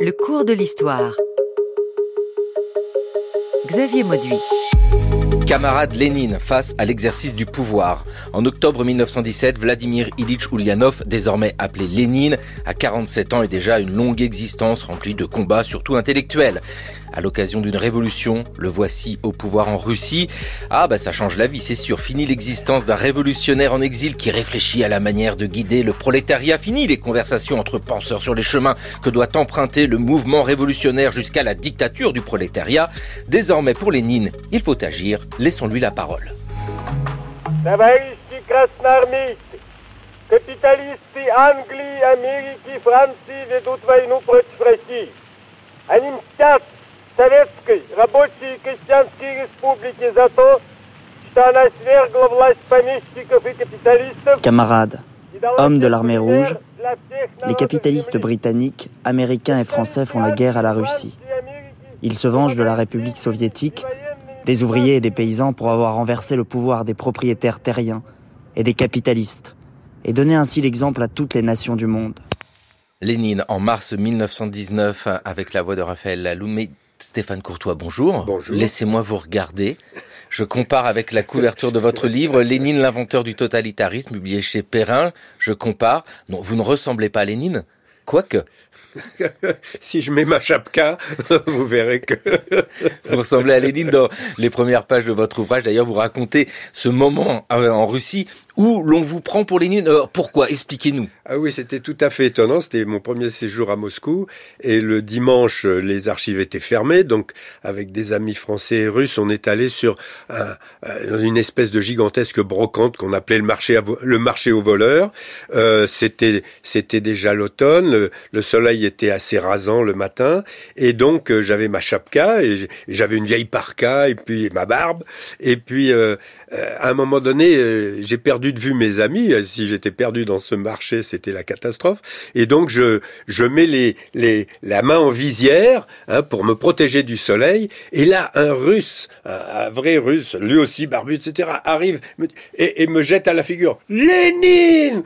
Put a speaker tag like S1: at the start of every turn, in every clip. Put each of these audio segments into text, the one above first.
S1: Le cours de l'histoire. Xavier Mauduit.
S2: Camarade Lénine face à l'exercice du pouvoir. En octobre 1917, Vladimir Ilitch Ulyanov, désormais appelé Lénine, a 47 ans et déjà une longue existence remplie de combats surtout intellectuels. À l'occasion d'une révolution, le voici au pouvoir en Russie. Ah bah ça change la vie, c'est sûr. Fini l'existence d'un révolutionnaire en exil qui réfléchit à la manière de guider le prolétariat. Fini les conversations entre penseurs sur les chemins que doit emprunter le mouvement révolutionnaire jusqu'à la dictature du prolétariat. Désormais pour Lénine, il faut agir. Laissons-lui la parole.
S3: Капиталисты Англии, Америки, Франции ведут войну против России. Они мстят Советской рабочей и крестьянской республики за то, что она свергла власть помещиков и капиталистов.
S4: Camarades, hommes de l'armée rouge, les capitalistes britanniques, américains et français font la guerre à la Russie. Ils se vengent de la République soviétique, des ouvriers et des paysans pour avoir renversé le pouvoir des propriétaires terriens et des capitalistes, et donné ainsi l'exemple à toutes les nations du monde.
S2: Lénine, en mars 1919, avec la voix de Raphaël Laloumé, Stéphane Courtois, bonjour.
S5: Bonjour.
S2: Laissez-moi vous regarder. Je compare avec la couverture de votre livre, Lénine, l'inventeur du totalitarisme, publié chez Perrin. Je compare. Non, vous ne ressemblez pas à Lénine, quoique.
S5: si je mets ma chapka, vous verrez que...
S2: vous ressemblez à Lénine dans les premières pages de votre ouvrage. D'ailleurs, vous racontez ce moment euh, en Russie où l'on vous prend pour Lénine. Euh, pourquoi? Expliquez-nous.
S5: Ah oui, c'était tout à fait étonnant. C'était mon premier séjour à Moscou. Et le dimanche, les archives étaient fermées. Donc, avec des amis français et russes, on est allé sur un, une espèce de gigantesque brocante qu'on appelait le marché, le marché aux voleurs. Euh, c'était, c'était déjà l'automne. Le, le, soleil était assez rasant le matin. Et donc, euh, j'avais ma chapka et j'avais une vieille parka et puis ma barbe. Et puis, euh, à un moment donné, euh, j'ai perdu de vue mes amis. Si j'étais perdu dans ce marché, c'était la catastrophe. Et donc je je mets les les la main en visière hein, pour me protéger du soleil. Et là, un Russe, un, vrai Russe, lui aussi barbu, etc., arrive et, et me jette à la figure. Lénine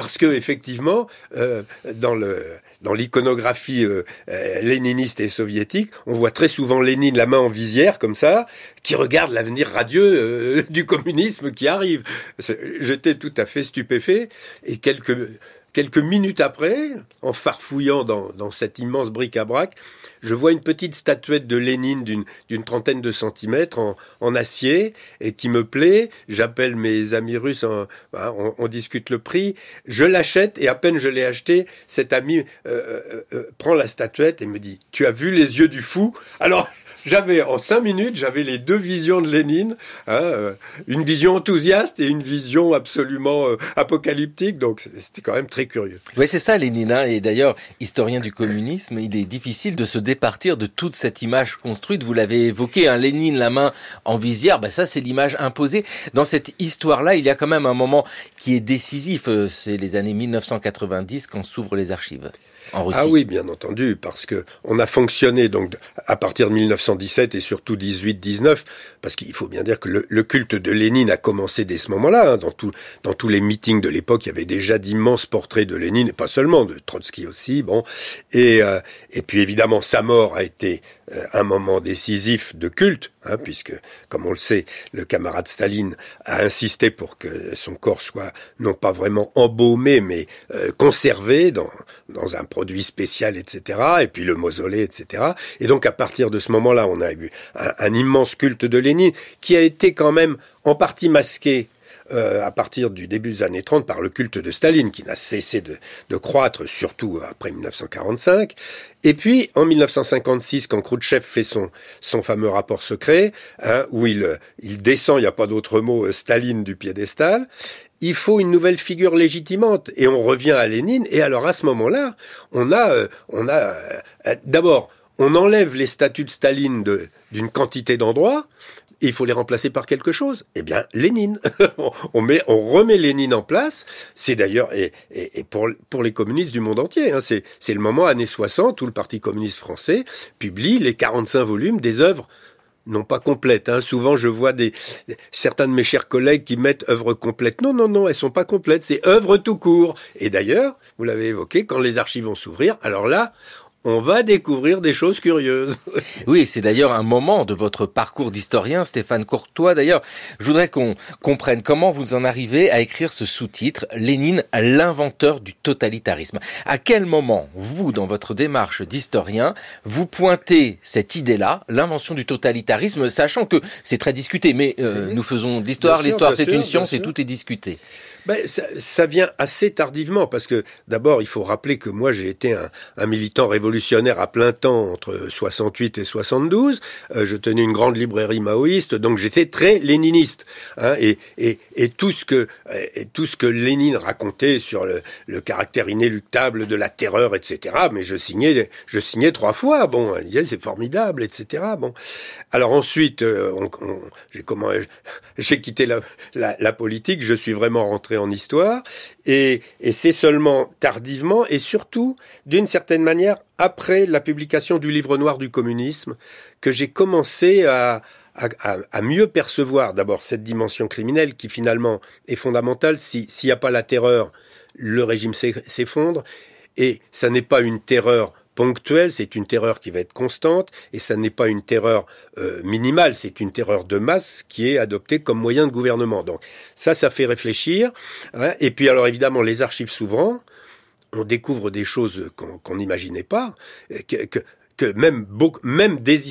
S5: parce que effectivement, euh, dans le dans l'iconographie euh, euh, léniniste et soviétique, on voit très souvent Lénine la main en visière comme ça, qui regarde l'avenir radieux euh, du communisme qui arrive. J'étais tout à fait stupéfait et quelques Quelques minutes après, en farfouillant dans, dans cet immense bric-à-brac, je vois une petite statuette de Lénine d'une trentaine de centimètres en, acier et qui me plaît. J'appelle mes amis russes, on, on, discute le prix. Je l'achète et à peine je l'ai acheté, cet ami euh, euh, euh, prend la statuette et me dit "Tu as vu les yeux du fou? Alors j'avais en cinq minutes, j'avais les deux visions de Lénine, hein, euh, une vision enthousiaste et une vision absolument euh, apocalyptique. Donc c'était quand même très curieux.
S2: Oui, c'est ça, Lénine. Hein, et d'ailleurs, historien du communisme, il est difficile de se départir de toute cette image construite. Vous l'avez évoqué, hein, Lénine la main en visière. Ben ça, c'est l'image imposée. Dans cette histoire-là, il y a quand même un moment qui est décisif. Euh, c'est les années 1990 quand s'ouvrent les archives. En Russie.
S5: Ah oui, bien entendu, parce que on a fonctionné donc à partir de 1917 et surtout 18-19, parce qu'il faut bien dire que le, le, culte de Lénine a commencé dès ce moment-là. Hein, dans, tout, dans tous les meetings de l'époque, il y avait déjà d'immenses portraits de Lénine, et pas seulement, de Trotsky aussi. Bon, et, euh, et puis évidemment, sa mort a été euh, un moment décisif de culte, hein, puisque, comme on le sait, le camarade Staline a insisté pour que son corps soit non pas vraiment embaumé, mais euh, conservé dans, dans un produit spécial, etc., et puis le mausolée, etc. Et donc, à partir de ce moment-là, on a eu un, un immense culte de Lénine qui a été quand même en partie masqué euh, à partir du début des années 30 par le culte de Staline qui n'a cessé de, croître, surtout après 1945. Et puis en 1956, quand Khrouchtchev fait son, son fameux rapport secret, hein, où il, il descend, il n'y a pas d'autre mot, euh, Staline du piédestal, il faut une nouvelle figure légitimante. Et on revient à Lénine. Et alors à ce moment-là on a euh, on a d'abord on enlève les statuts de Staline d'une quantité d'endroits il faut les remplacer par quelque chose. Eh bien, Lénine. on met, on remet Lénine en place. C'est d'ailleurs, et, et, et, pour, pour les communistes du monde entier, hein, c'est, c'est le moment années 60 où le Parti communiste français publie les 45 volumes des œuvres non pas complètes. Hein. Souvent, je vois des certains de mes chers collègues qui mettent œuvres complètes. Non, non, non, elles sont pas complètes. C'est œuvres tout court. Et d'ailleurs, vous l'avez évoqué, quand les archives vont s'ouvrir, alors là, on va découvrir des choses curieuses.
S2: oui, c'est d'ailleurs un moment de votre parcours d'historien, Stéphane Courtois. D'ailleurs, je voudrais qu'on comprenne comment vous en arrivez à écrire ce sous-titre, Lénine, l'inventeur du totalitarisme. À quel moment, vous, dans votre démarche d'historien, vous pointez cette idée-là, l'invention du totalitarisme, sachant que c'est très discuté, mais euh, nous faisons de l'histoire, l'histoire c'est une science et tout est discuté
S5: ben, ça, ça, vient assez tardivement parce que d'abord il faut rappeler que moi j'ai été un, un, militant révolutionnaire à plein temps entre 68 et 72. Euh, je tenais une grande librairie maoïste, donc j'étais très léniniste. Hein, et, et, et, tout ce que et tout ce que Lénine racontait sur le, le, caractère inéluctable de la terreur, etc. Mais je signais je signais trois fois. Bon, il disait c'est formidable, etc. Bon. Alors ensuite, euh, on, on, j'ai comment j'ai quitté la, la, la politique. Je suis vraiment rentré en histoire, et, c'est seulement tardivement, et surtout, d'une certaine manière, après la publication du livre noir du communisme, que j'ai commencé à, mieux percevoir d'abord cette dimension criminelle qui finalement est fondamentale. S'il n'y a pas la terreur, le régime s'effondre. Et ça n'est pas une terreur ponctuelle, c'est une terreur qui va être constante, et ça n'est pas une terreur euh, minimale, c'est une terreur de masse qui est adoptée comme moyen de gouvernement. Donc ça, ça fait réfléchir. Hein. Et puis alors évidemment, les archives s'ouvrant, on découvre des choses qu'on n'imaginait pas, que, que, que même, beaucoup, même des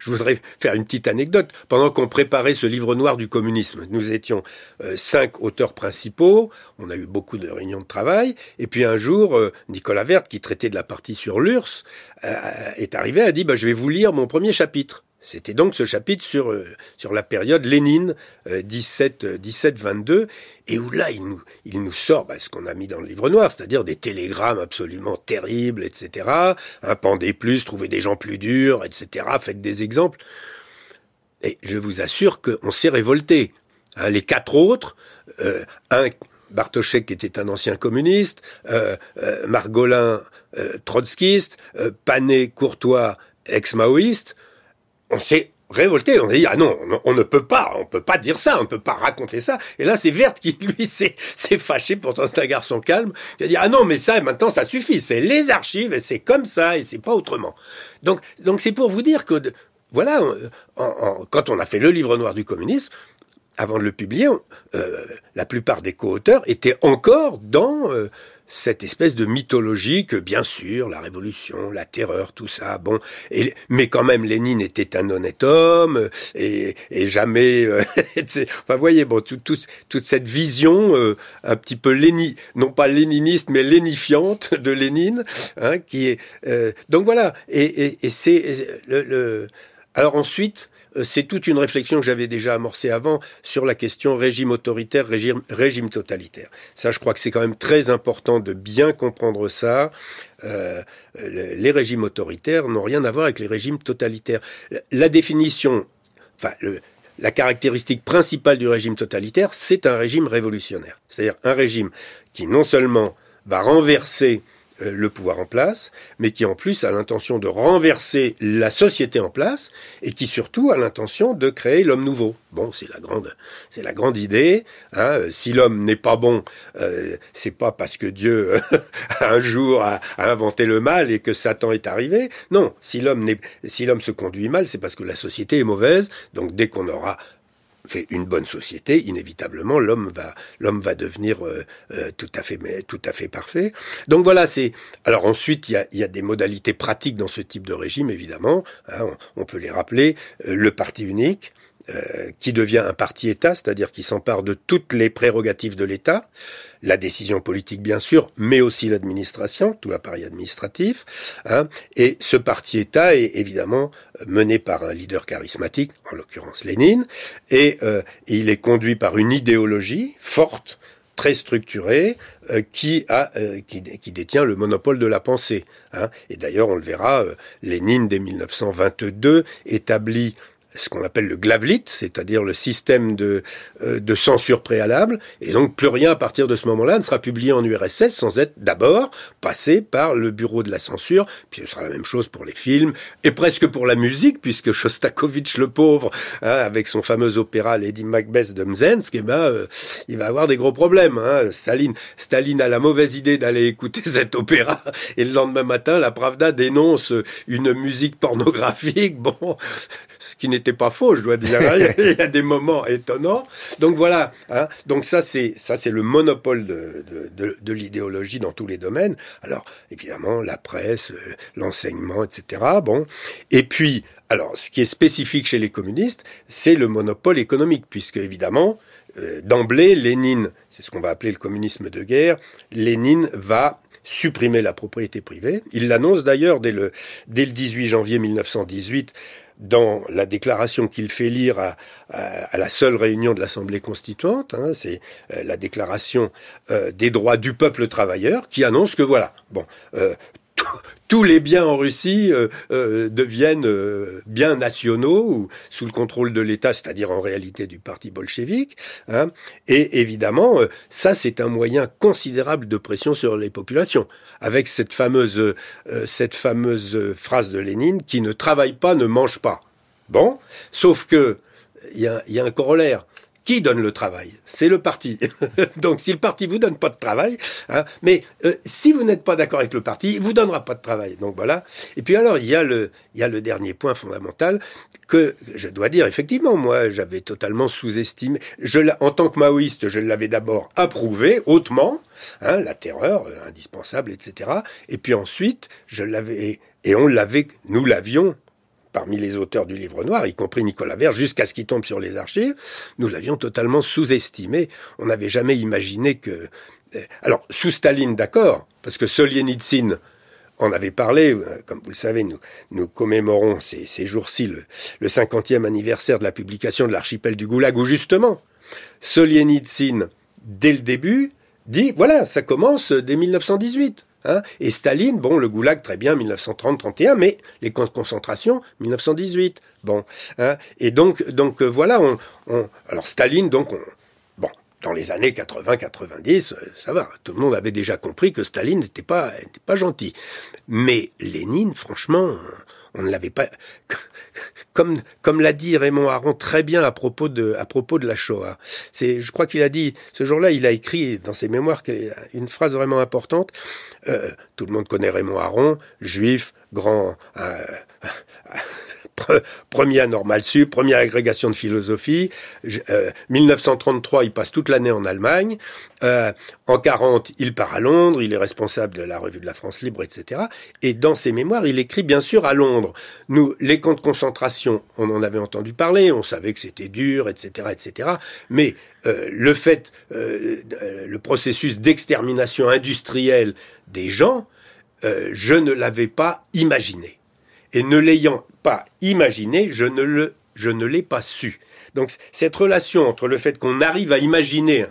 S5: je voudrais faire une petite anecdote. Pendant qu'on préparait ce livre noir du communisme, nous étions euh, cinq auteurs principaux, on a eu beaucoup de réunions de travail, et puis un jour, euh, Nicolas Verte, qui traitait de la partie sur l'URSS, euh, est arrivé, a dit, bah, je vais vous lire mon premier chapitre. C'était donc ce chapitre sur, euh, sur la période Lénine, 17, 17, 22, et où là, il nous, sort bah, ce qu'on a mis dans le livre noir, c'est-à-dire des télégrammes absolument terribles, etc. Un pendez plus, trouvez des gens plus durs, etc. Faites des exemples. Et je vous assure qu'on s'est révolté. Hein, les quatre autres, euh, un Bartoszek était un ancien communiste, euh, euh Margolin euh, trotskiste, Panet Courtois ex-maoïste, on s'est révolté. On a dit ah non, on, ne peut pas, on peut pas dire ça, on ne peut pas raconter ça. Et là, c'est Verte qui lui s'est fâché. Pourtant, c'est un garçon calme. Il a dit ah non, mais ça maintenant ça suffit. C'est les archives et c'est comme ça et c'est pas autrement. Donc donc c'est pour vous dire que voilà, quand on a fait le livre noir du communisme, avant de le publier, euh, la plupart des co-auteurs étaient encore dans euh, cette espèce de mythologie que, bien sûr, la révolution, la terreur, tout ça, bon, et, mais quand même, Lénine était un honnête homme, et, et jamais, euh, enfin, voyez, bon, tout, toute cette vision euh, un petit peu léni, non pas léniniste, mais lénifiante de Lénine, hein, qui est, euh, donc voilà, et, c'est alors ensuite, c'est toute une réflexion que j'avais déjà amorcée avant sur la question régime autoritaire, régime, régime totalitaire. Ça, je crois que c'est quand même très important de bien comprendre ça. Euh, les régimes autoritaires n'ont rien à voir avec les régimes totalitaires. La définition, enfin, la caractéristique principale du régime totalitaire, c'est un régime révolutionnaire. C'est-à-dire un régime qui non seulement va renverser euh, le pouvoir en place, mais qui en plus a l'intention de renverser la société en place et qui surtout a l'intention de créer l'homme nouveau. Bon, c'est la grande, c'est la grande idée. Hein. Si l'homme n'est pas bon, euh, c'est pas parce que Dieu un jour a, a, inventé le mal et que Satan est arrivé. Non, si l'homme si l'homme se conduit mal, c'est parce que la société est mauvaise. Donc dès qu'on aura fait une bonne société, inévitablement l'homme va l'homme va devenir euh, euh, tout à fait tout à fait parfait. Donc voilà, c'est alors ensuite il y a, y a, des modalités pratiques dans ce type de régime évidemment. Hein, on, peut les rappeler. Euh, le parti unique, euh, qui devient un parti-État, c'est-à-dire qui s'empare de toutes les prérogatives de l'État, la décision politique bien sûr, mais aussi l'administration, tout l'appareil administratif. Hein, et ce parti-État est évidemment mené par un leader charismatique, en l'occurrence Lénine, et euh, il est conduit par une idéologie forte très structurée euh, qui a qui, qui, détient le monopole de la pensée. Hein. Et d'ailleurs, on le verra, Lénine dès 1922 établit ce qu'on appelle le glavlit, c'est-à-dire le système de, euh, de censure préalable, et donc plus rien à partir de ce moment-là ne sera publié en URSS sans être d'abord passé par le bureau de la censure, puis ce sera la même chose pour les films, et presque pour la musique, puisque Shostakovich le pauvre, hein, avec son fameux opéra Lady Macbeth de Mzensk, eh ben, euh, il va avoir des gros problèmes. Hein. Staline, Staline a la mauvaise idée d'aller écouter cet opéra, et le lendemain matin, la Pravda dénonce une musique pornographique, bon, ce qui n'était pas faux, je dois dire. Il y a des moments étonnants. Donc voilà. Hein. Donc ça, c'est ça, c'est le monopole de, de, de, l'idéologie dans tous les domaines. Alors évidemment, la presse, l'enseignement, etc. Bon. Et puis, alors, ce qui est spécifique chez les communistes, c'est le monopole économique, puisque évidemment, euh, d'emblée, Lénine, c'est ce qu'on va appeler le communisme de guerre, Lénine va supprimer la propriété privée. Il l'annonce d'ailleurs dès le, dès le 18 janvier 1918 dans la déclaration qu'il fait lire à, la seule réunion de l'Assemblée constituante, hein, c'est euh, la déclaration euh, des droits du peuple travailleur, qui annonce que voilà, bon, euh, tous les biens en Russie euh, euh, deviennent euh, biens nationaux ou sous le contrôle de l'État, c'est-à-dire en réalité du parti bolchevique. Hein. Et évidemment, ça c'est un moyen considérable de pression sur les populations, avec cette fameuse cette fameuse phrase de Lénine qui ne travaille pas, ne mange pas. Bon, sauf que il y a, y a un corollaire qui donne le travail? C'est le parti. Donc si le parti vous donne pas de travail, hein, mais euh, si vous n'êtes pas d'accord avec le parti, il vous donnera pas de travail. Donc voilà. Et puis alors il y a le le dernier point fondamental que je dois dire effectivement moi j'avais totalement sous-estimé. Je en tant que maoïste, je l'avais d'abord approuvé hautement, hein, la terreur euh, indispensable, etc. Et puis ensuite je l'avais et on l'avait, nous l'avions parmi les auteurs du livre noir, y compris Nicolas Vert, jusqu'à ce qu'il tombe sur les archives, nous l'avions totalement sous-estimé. On n'avait jamais imaginé que... Euh, alors, sous Staline, d'accord, parce que Solzhenitsyn en avait parlé, euh, comme vous le savez, nous, commémorons ces, ces jours-ci le, le 50e anniversaire de la publication de l'archipel du Goulag, où justement, Solzhenitsyn, dès le début, dit, voilà, ça commence dès 1918. Hein et Staline, bon, le goulag, très bien, 1930-31, mais les camps de concentration, 1918. Bon, hein et donc, donc euh, voilà, on, on, alors Staline, donc, on, bon, dans les années 80-90, euh, ça va, tout le monde avait déjà compris que Staline n'était pas, n'était pas gentil. Mais Lénine, franchement, on ne l'avait pas comme comme l'a dit Raymond Aron très bien à propos de à propos de la Shoah. C'est je crois qu'il a dit ce jour-là, il a écrit dans ses mémoires une phrase vraiment importante. Euh, tout le monde connaît Raymond Aron, juif, grand euh, premier à Sup, première agrégation de philosophie. 1933, euh, il passe toute l'année en Allemagne. Euh, en 40, il part à Londres, il est responsable de la revue de la France libre, etc. Et dans ses mémoires, il écrit bien sûr à Londres. Nous, les camps de concentration, on en avait entendu parler, on savait que c'était dur, etc., etc. Mais euh, le fait, le processus d'extermination industrielle des gens, je ne l'avais pas imaginé. Et ne l'ayant pas imaginé, je ne le, je ne l'ai pas su. Donc cette relation entre le fait qu'on arrive à imaginer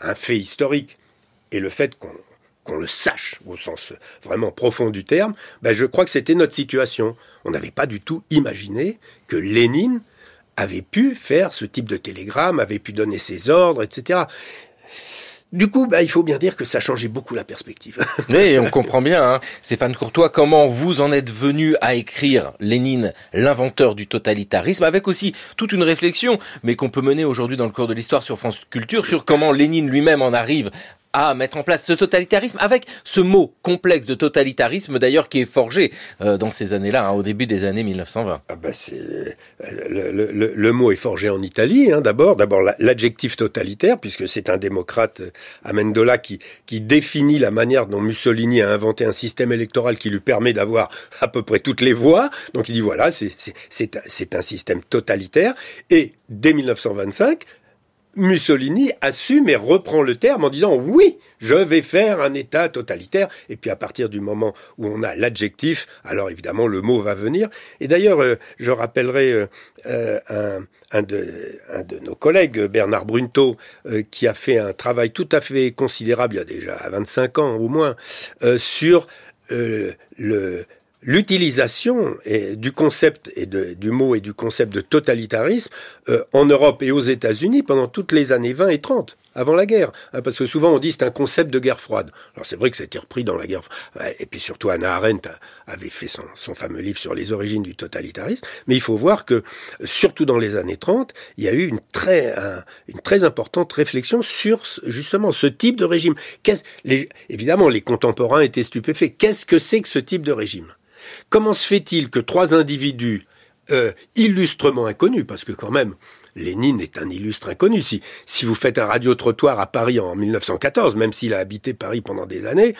S5: un, fait historique et le fait qu'on le sache au sens vraiment profond du terme, ben je crois que c'était notre situation. On n'avait pas du tout imaginé que Lénine avait pu faire ce type de télégramme, avait pu donner ses ordres, etc. Du coup, bah, il faut bien dire que ça changeait beaucoup la perspective.
S2: Oui, on comprend bien. Hein. Stéphane Courtois, comment vous en êtes venu à écrire Lénine, l'inventeur du totalitarisme, avec aussi toute une réflexion, mais qu'on peut mener aujourd'hui dans le cours de l'histoire sur France Culture, sur comment Lénine lui-même en arrive à mettre en place ce totalitarisme avec ce mot complexe de totalitarisme d'ailleurs qui est forgé euh, dans ces années-là, hein, au début des années 1920.
S5: Ah bah c'est le, mot est forgé en Italie hein, d'abord, d'abord l'adjectif totalitaire puisque c'est un démocrate euh, Amendola qui qui définit la manière dont Mussolini a inventé un système électoral qui lui permet d'avoir à peu près toutes les voix. Donc il dit voilà, c'est un système totalitaire et dès 1925 Mussolini assume et reprend le terme en disant oui, je vais faire un État totalitaire. Et puis à partir du moment où on a l'adjectif, alors évidemment le mot va venir. Et d'ailleurs, euh, je rappellerai euh, euh, un, de, un, de, nos collègues, Bernard Brunto, qui a fait un travail tout à fait considérable, il y a déjà 25 ans au moins, sur le l'utilisation du concept et du mot et du concept de totalitarisme euh, en Europe et aux États-Unis pendant toutes les années 20 et 30 avant la guerre. Hein, parce que souvent on dit c'est un concept de guerre froide. Alors c'est vrai que ça a été repris dans la guerre. Et puis surtout Anna Arendt avait fait son, fameux livre sur les origines du totalitarisme. Mais il faut voir que surtout dans les années 30, il y a eu une très, une très importante réflexion sur justement ce type de régime. Les, évidemment, les contemporains étaient stupéfaits. Qu'est-ce que c'est que ce type de régime? Comment se fait-il que trois individus euh, illustrement inconnus, parce que quand même, Lénine est un illustre inconnu. Si, si vous faites un radio-trottoir à Paris en 1914, même s'il a habité Paris pendant des années,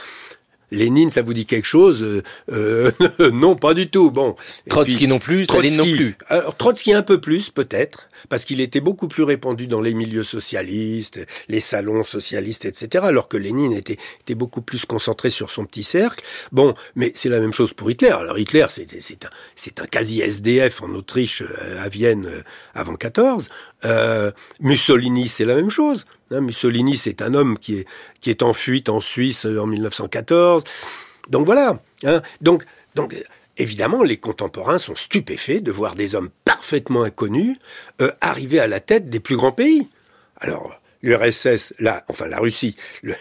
S5: Lénine, ça vous dit quelque chose euh, euh Non, pas du tout. Bon.
S2: Trotsky non plus, Staline non plus.
S5: Alors, Trotsky un peu plus, peut-être, parce qu'il était beaucoup plus répandu dans les milieux socialistes, les salons socialistes, etc. Alors que Lénine était, était beaucoup plus concentré sur son petit cercle. Bon, mais c'est la même chose pour Hitler. Alors Hitler, c'est un, c'est un quasi SDF en Autriche, euh, à Vienne, euh, avant 14. Euh, Mussolini, c'est la même chose. Hein, Mussolini, c'est un homme qui est, en fuite en Suisse euh, en 1914. Donc voilà. Hein. Donc, donc évidemment, les contemporains sont stupéfaits de voir des hommes parfaitement inconnus euh, arriver à la tête des plus grands pays. Alors, l'URSS, la, enfin la Russie, le,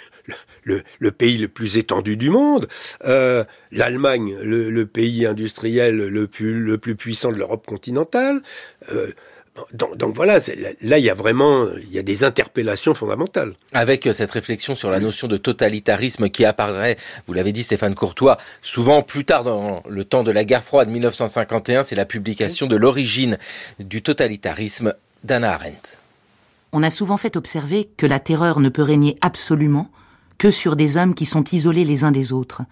S5: le, pays le plus étendu du monde, euh, l'Allemagne, le, pays industriel le plus, puissant de l'Europe continentale, euh, donc, donc, voilà, là il y a vraiment il y a des interpellations fondamentales.
S2: Avec euh, cette réflexion sur la notion de totalitarisme qui apparaît, vous l'avez dit Stéphane Courtois, souvent plus tard dans le temps de la guerre froide 1951, c'est la publication de l'origine du totalitarisme d'Anna Arendt.
S6: On a souvent fait observer que la terreur ne peut régner absolument que sur des hommes qui sont isolés les uns des autres,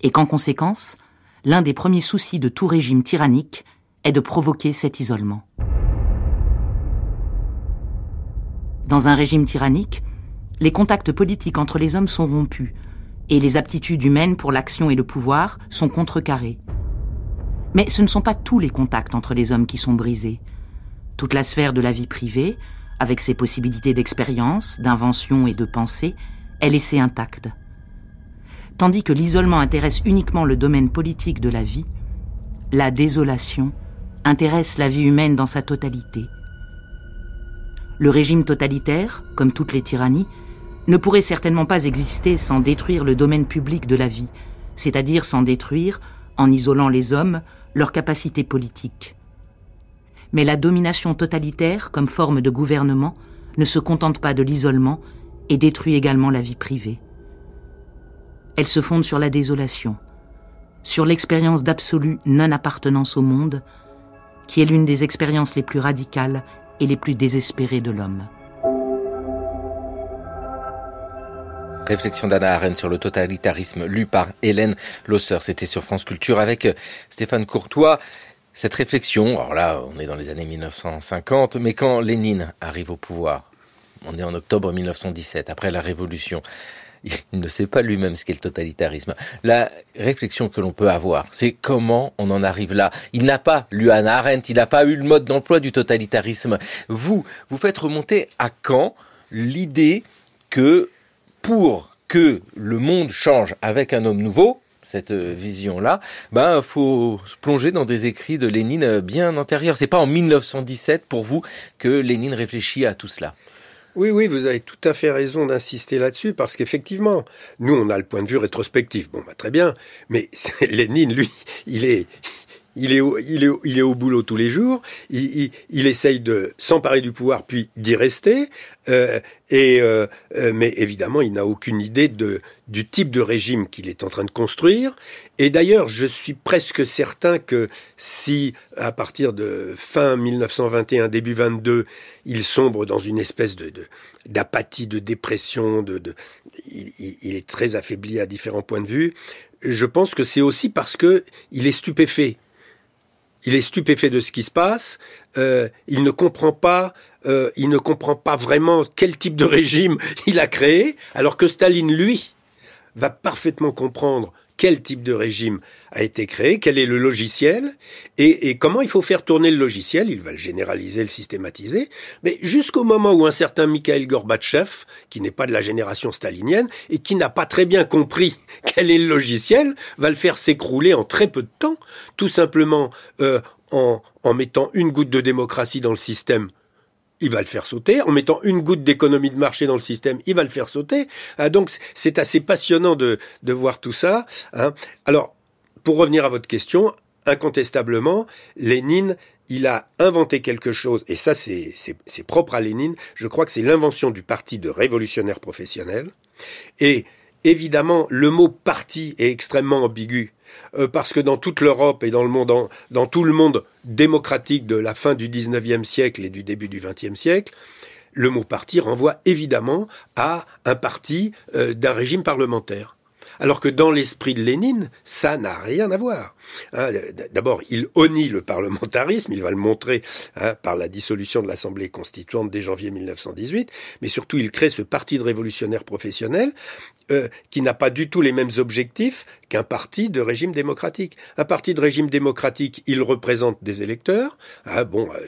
S6: et qu'en conséquence, l'un des premiers soucis de tout régime tyrannique est de provoquer cet isolement. Dans un régime tyrannique, les contacts politiques entre les hommes sont rompus et les aptitudes humaines pour l'action et le pouvoir sont contrecarrées. Mais ce ne sont pas tous les contacts entre les hommes qui sont brisés. Toute la sphère de la vie privée, avec ses possibilités d'expérience, d'invention et de pensée, est laissée intacte. Tandis que l'isolement intéresse uniquement le domaine politique de la vie, la désolation intéresse la vie humaine dans sa totalité. Le régime totalitaire, comme toutes les tyrannies, ne pourrait certainement pas exister sans détruire le domaine public de la vie, c'est-à-dire sans détruire, en isolant les hommes, leur capacité politique. Mais la domination totalitaire, comme forme de gouvernement, ne se contente pas de l'isolement et détruit également la vie privée. Elle se fonde sur la désolation, sur l'expérience d'absolue non-appartenance au monde, qui est l'une des expériences les plus radicales et les plus désespérés de l'homme.
S2: Réflexion d'Anna Arendt sur le totalitarisme lu par Hélène Losser. C'était sur France Culture avec euh, Stéphane Courtois. Cette réflexion, alors là, on est dans les années 1950, mais quand Lénine arrive au pouvoir, on est en octobre 1917, après la Révolution, il ne sait pas lui-même ce qu'est le totalitarisme. La réflexion que l'on peut avoir, c'est comment on en arrive là. Il n'a pas lu Hannah Arendt, il n'a pas eu le mode d'emploi du totalitarisme. Vous, vous faites remonter à quand l'idée que pour que le monde change avec un homme nouveau, cette vision-là, ben faut se plonger dans des écrits de Lénine bien antérieurs. C'est pas en 1917 pour vous que Lénine réfléchit à tout cela.
S5: Oui, oui, vous avez tout à fait raison d'insister là-dessus, parce qu'effectivement, nous, on a le point de vue rétrospectif. Bon, bah, très bien, mais Lénine, lui, il est, il est, au, boulot tous les jours, il, essaye de s'emparer du pouvoir puis d'y rester, euh, euh, euh, mais évidemment il n'a aucune idée du type de régime qu'il est en train de construire. Et d'ailleurs, je suis presque certain que si, à partir de fin 1921, début 22, il sombre dans une espèce de, d'apathie, de dépression, de il, il, est très affaibli à différents points de vue. Je pense que c'est aussi parce que il est stupéfait il est stupéfait de ce qui se passe, euh, il ne comprend pas, euh, il ne comprend pas vraiment quel type de régime il a créé, alors que Staline, lui, va parfaitement comprendre quel type de régime a été créé, quel est le logiciel, et, et, comment il faut faire tourner le logiciel. Il va le généraliser, le systématiser, mais jusqu'au moment où un certain Mikhail Gorbatchev, qui n'est pas de la génération stalinienne et qui n'a pas très bien compris quel est le logiciel, va le faire s'écrouler en très peu de temps, tout simplement euh, en, en mettant une goutte de démocratie dans le système il va le faire sauter. En mettant une goutte d'économie de marché dans le système, il va le faire sauter. Ah, donc c'est assez passionnant de, de voir tout ça. Hein. Alors, pour revenir à votre question, incontestablement, Lénine, il a inventé quelque chose, et ça c'est propre à Lénine, je crois que c'est l'invention du parti de révolutionnaires professionnels. Et évidemment, le mot parti est extrêmement ambigu. Euh, parce que dans toute l'Europe et dans le monde, dans tout le monde démocratique de la fin du XIXe siècle et du début du XXe siècle, le mot parti renvoie évidemment à un parti euh, d'un régime parlementaire. Alors que dans l'esprit de Lénine, ça n'a rien à voir. Hein, d'abord, il honnie le parlementarisme, il va le montrer hein, par la dissolution de l'Assemblée constituante dès janvier 1918, mais surtout il crée ce parti de révolutionnaires professionnels euh, qui n'a pas du tout les mêmes objectifs qu'un parti de régime démocratique. Un parti de régime démocratique, il représente des électeurs. Hein, bon, euh,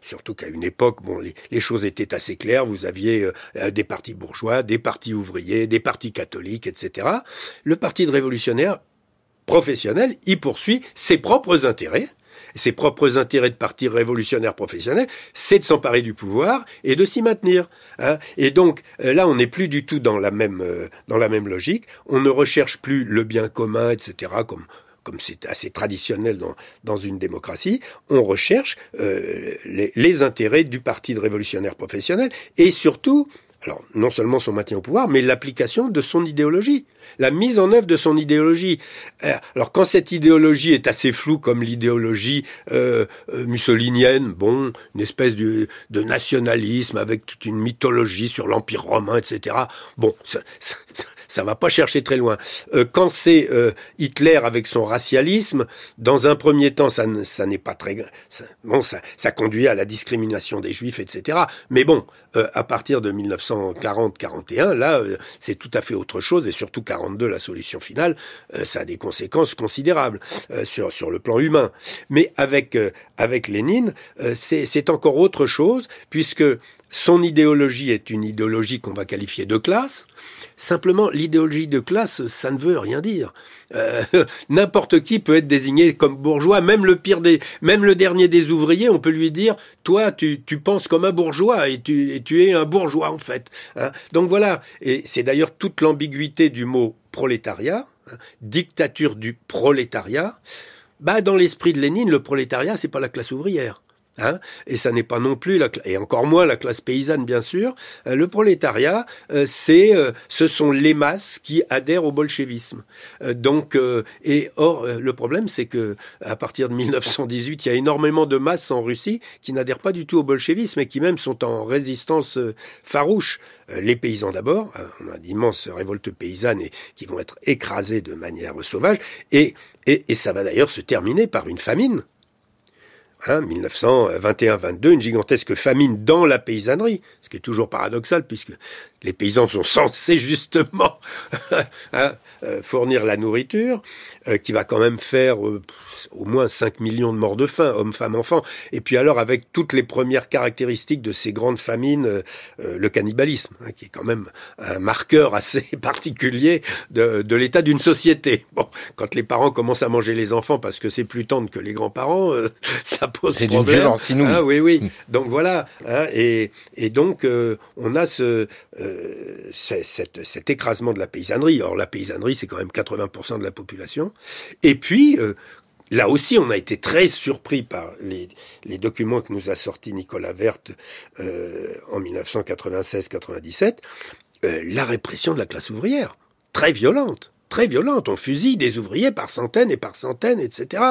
S5: surtout qu'à une époque, bon, les, choses étaient assez claires. Vous aviez euh, des partis bourgeois, des partis ouvriers, des partis catholiques, etc. Le parti de révolutionnaires professionnel, il poursuit ses propres intérêts ses propres intérêts de parti révolutionnaire professionnel, c'est de s'emparer du pouvoir et de s'y maintenir. Hein. Et donc euh, là, on n'est plus du tout dans la même euh, dans la même logique. On ne recherche plus le bien commun, etc. Comme comme c'est assez traditionnel dans, dans une démocratie, on recherche euh, les, intérêts du Parti révolutionnaire professionnel et surtout alors non seulement son maintien au pouvoir, mais l'application de son idéologie, la mise en œuvre de son idéologie. Euh, alors quand cette idéologie est assez floue comme l'idéologie euh, euh, mussolinienne, bon, une espèce de, nationalisme avec toute une mythologie sur l'Empire romain, etc. Bon, ça, ça, ça va pas chercher très loin. Euh, quand c'est euh, Hitler avec son racialisme, dans un premier temps, ça, ça n'est pas très bon, ça, ça conduit à la discrimination des Juifs, etc. Mais bon, euh, à partir de 1940-41, là, c'est tout à fait autre chose, et surtout 42, la solution finale, ça a des conséquences considérables sur sur le plan humain. Mais avec avec Lénine, c'est encore autre chose, puisque son idéologie est une idéologie qu'on va qualifier de classe. Simplement, l'idéologie de classe, ça ne veut rien dire. Euh, n'importe qui peut être désigné comme bourgeois, même le pire des, même le dernier des ouvriers, on peut lui dire, toi, tu, tu penses comme un bourgeois et tu, et tu es un bourgeois en fait. Hein. Donc voilà, et c'est d'ailleurs toute l'ambiguïté du mot prolétariat, hein, dictature du prolétariat. Bah, dans l'esprit de Lénine, le prolétariat, c'est pas la classe ouvrière. Hein et ça n'est pas non plus et encore moins la classe paysanne bien sûr. Euh, le prolétariat, euh, c'est euh, ce sont les masses qui adhèrent au bolchevisme. donc et or le problème c'est que à partir de 1918, il y a énormément de masses en Russie qui n'adhèrent pas du tout au bolchevisme et qui même sont en résistance farouche. Les paysans d'abord, on a d'immenses révoltes paysannes et qui vont être écrasées de manière sauvage et, et ça va d'ailleurs se terminer par une famine 1921-22, hein, une gigantesque famine dans la paysannerie, ce qui est toujours paradoxal puisque les paysans sont censés justement hein, euh, fournir la nourriture, euh, qui va quand même faire euh, au moins 5 millions de morts de faim, hommes, femmes, enfants. Et puis alors, avec toutes les premières caractéristiques de ces grandes famines, le cannibalisme, hein, qui est quand même un marqueur assez particulier de, de l'état d'une société. Bon, quand les parents commencent à manger les enfants parce que c'est plus tendre que les grands-parents, ça pose
S2: problème. C'est d'une violence inouïe.
S5: Ah, oui, oui. Mm. Donc voilà. Hein, et, et donc, on a ce cet, écrasement de la paysannerie. Or, la paysannerie, c'est quand même 80% de la population. Et puis, euh, là aussi, on a été très surpris par les, documents que nous a sortis Nicolas Verte euh, en 1996-97, euh, la répression de la classe ouvrière, très violente très violente. On fusille des ouvriers par centaines et par centaines, etc.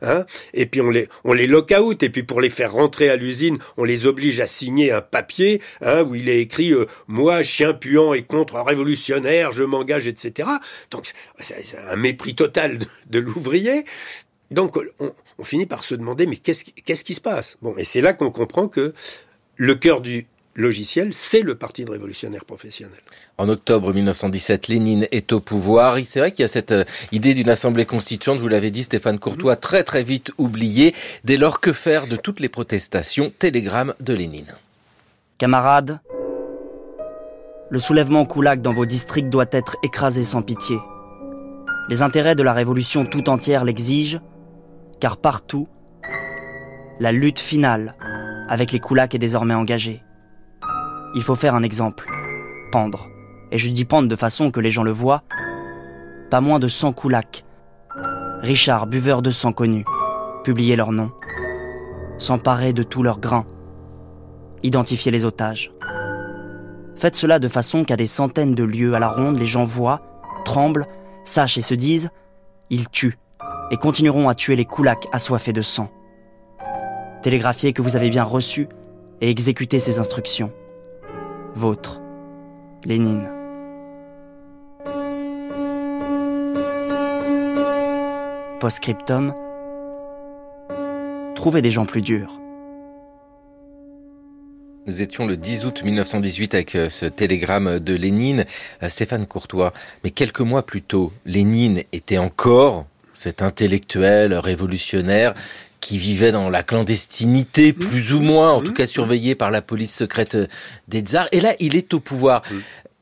S5: Hein et puis on les, on les lock-out, et puis pour les faire rentrer à l'usine, on les oblige à signer un papier hein, où il est écrit euh, Moi, chien puant et contre-révolutionnaire, je m'engage, etc. » Donc c'est un mépris total de, l'ouvrier. Donc on, finit par se demander « Mais qu'est-ce qu'est-ce qui se passe ?» Bon, et c'est là qu'on comprend que le cœur du logiciel, c'est le Parti de révolutionnaire professionnel.
S2: En octobre 1917, Lénine est au pouvoir. C'est vrai qu'il y a cette euh, idée d'une assemblée constituante, vous l'avez dit Stéphane Courtois, très très vite oubliée. Dès lors, que faire de toutes les protestations Télégramme de Lénine.
S4: Camarades, le soulèvement Koulak dans vos districts doit être écrasé sans pitié. Les intérêts de la révolution tout entière l'exigent, car partout, la lutte finale avec les Koulaks est désormais engagée. Il faut faire un exemple. Pendre. Et je dis pendre de façon que les gens le voient. Pas moins de 100 Koulaks. Richard, buveur de sang connu. Publier leur nom. S'emparer de tous leurs grains. Identifier les otages. Faites cela de façon qu'à des centaines de lieues à la ronde, les gens voient, tremblent, sachent et se disent ils tuent et continueront à tuer les Koulaks assoiffés de sang. Télégraphiez que vous avez bien reçu et exécutez ces instructions. Vôtre, Lénine. Postscriptum. Trouvez des gens plus durs.
S2: Nous étions le 10 août 1918 avec euh, ce télégramme de Lénine. Euh, Stéphane Courtois, mais quelques mois plus tôt, Lénine était encore cet intellectuel révolutionnaire qui vivait dans la clandestinité, mmh. plus ou moins, en mmh. tout cas surveillé par la police secrète des tsars. Et là, il est au pouvoir. Mmh.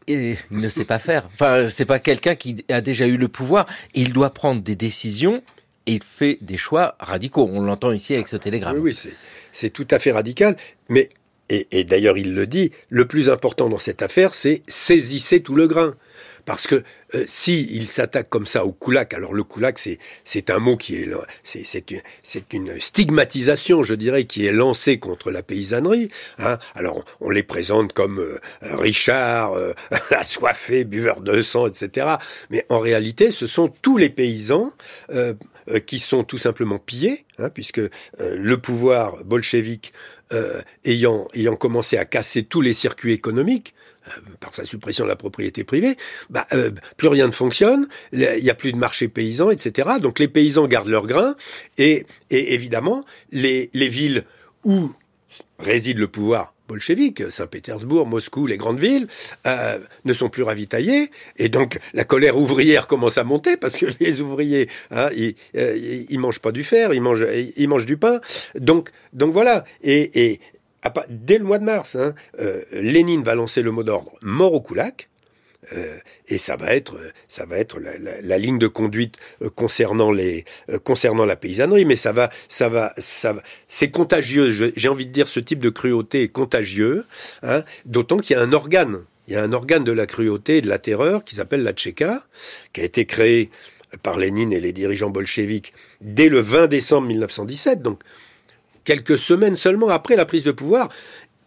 S2: Et il ne sait pas faire. Enfin, c'est pas quelqu'un qui a déjà eu le pouvoir. Il doit prendre des décisions et il fait des choix radicaux. On l'entend ici avec ce télégramme.
S5: Oui, oui c'est tout à fait radical. Mais, et, et d'ailleurs il le dit, le plus important dans cette affaire, c'est saisissez tout le grain. Parce que euh, si il s'attaque comme ça au koulak, alors le koulak, c'est un mot qui est c'est une, une stigmatisation, je dirais, qui est lancée contre la paysannerie. Hein. Alors on, les présente comme euh, Richard, euh, assoiffé, buveur de sang, etc. Mais en réalité, ce sont tous les paysans euh, qui sont tout simplement pillés, hein, puisque le pouvoir bolchevique ayant ayant commencé à casser tous les circuits économiques, par sa suppression de la propriété privée, bah, euh, plus rien ne fonctionne, il n'y a plus de marché paysan, etc. Donc les paysans gardent leurs grains, et, et évidemment, les, les villes où réside le pouvoir bolchevique, Saint-Pétersbourg, Moscou, les grandes villes, euh, ne sont plus ravitaillées. Et donc, la colère ouvrière commence à monter parce que les ouvriers, hein, ils, ils, mangent pas du fer, ils mangent, ils mangent du pain. Donc, donc voilà. Et, et, dès le mois de mars, hein, euh, Lénine va lancer le mot d'ordre mort au Koulak. Euh, et ça va être, ça va être la, ligne de conduite euh, concernant les, concernant la paysannerie, mais ça va, ça va, ça c'est contagieux. J'ai envie de dire, ce type de cruauté est contagieux, hein, d'autant qu'il y a un organe, il y a un organe de la cruauté et de la terreur qui s'appelle la Tchéka, qui a été créé par Lénine et les dirigeants bolcheviques dès le 20 décembre 1917, donc quelques semaines seulement après la prise de pouvoir,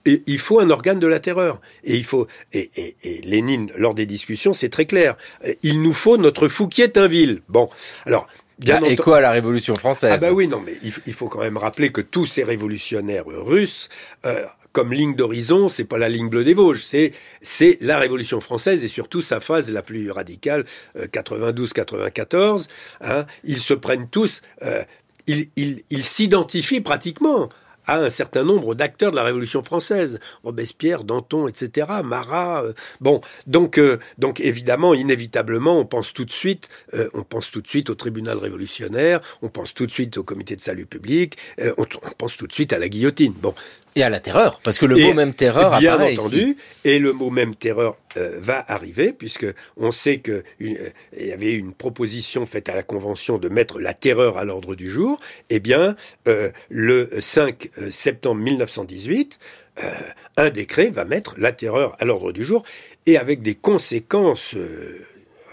S5: et il faut un organe de la terreur. Et il faut et, Lénine lors des discussions, c'est très clair. Il nous faut notre Fouquier-Tinville. Bon, alors.
S2: Bien et quoi à la Révolution française.
S5: Ah bah oui, non, mais il, faut quand même rappeler que tous ces révolutionnaires russes, euh, comme ligne d'horizon, c'est pas la ligne bleue des Vosges, c'est c'est la Révolution française et surtout sa phase la plus radicale, 92-94. Euh, hein, ils se prennent tous euh, il, s'identifie pratiquement à un certain nombre d'acteurs de la Révolution française, Robespierre, Danton, etc., Marat. Euh, bon, donc, euh, donc évidemment, inévitablement, on pense tout de suite, euh, on pense tout de suite au tribunal révolutionnaire, on pense tout de suite au comité de salut public, on, on, pense tout de suite à la guillotine. Bon,
S2: et à la terreur, parce que le mot même terreur
S5: bien
S2: apparaît
S5: entendu, et le mot même terreur euh, va arriver, puisque on sait qu'il euh, y avait une proposition faite à la Convention de mettre la terreur à l'ordre du jour. Eh bien, euh, le 5 septembre 1918, un décret va mettre la terreur à l'ordre du jour, et avec des conséquences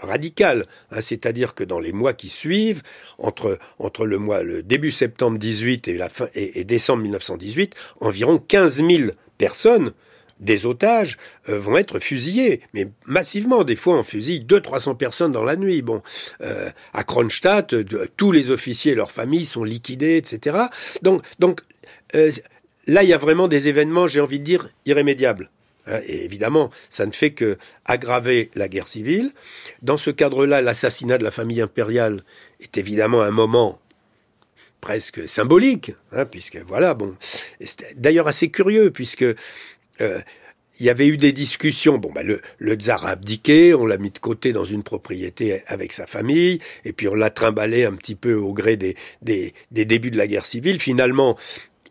S5: radical, hein, c'est-à-dire que dans les mois qui suivent, entre, entre le mois, le début septembre 18 et, la fin, et, décembre 1918, environ 15 000 personnes des otages euh, vont être fusillés, mais massivement. Des fois, on fusille 200-300 personnes dans la nuit. Bon, euh, à Kronstadt, tous les officiers et leurs familles sont liquidés, etc. Donc, donc euh, là, il y a vraiment des événements, j'ai envie de dire, irrémédiables. Hein, et évidemment, ça ne fait que aggraver la guerre civile. Dans ce cadre-là, l'assassinat de la famille impériale est évidemment un moment presque symbolique, hein, puisque voilà, bon, d'ailleurs assez curieux, puisque euh, il y avait eu des discussions. Bon, bah, le, tsar a abdiqué, on l'a mis de côté dans une propriété avec sa famille, et puis on l'a trimballé un petit peu au gré des, des, des débuts de la guerre civile. Finalement,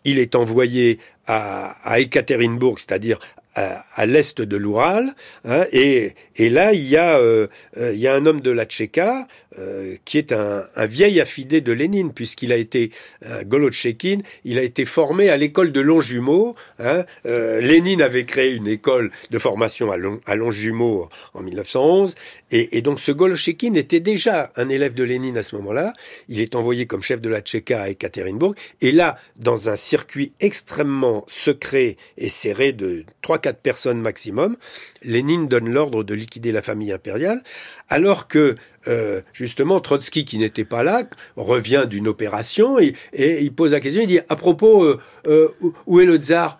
S5: il est envoyé à, à Ekaterinbourg, c'est-à-dire à, l'est de l'Oural, hein, et, et, là il y a euh, euh, il y a un homme de la Tchéka euh, qui est un, vieil affidé de Lénine puisqu'il a été euh, Golotchekin, il a été formé à l'école de Longjumeau. Hein, Lénine avait créé une école de formation à, Long, à Longjumeau en 1911, et, et donc ce Golotchekin était déjà un élève de Lénine à ce moment-là. Il est envoyé comme chef de la Tchéka à Ekaterinbourg, et là dans un circuit extrêmement secret et serré de trois quatre personnes maximum, Lénine donne l'ordre de liquider la famille impériale, alors que euh, justement Trotsky, qui n'était pas là, revient d'une opération et, il pose la question, il dit à propos, euh, euh, où est le tsar?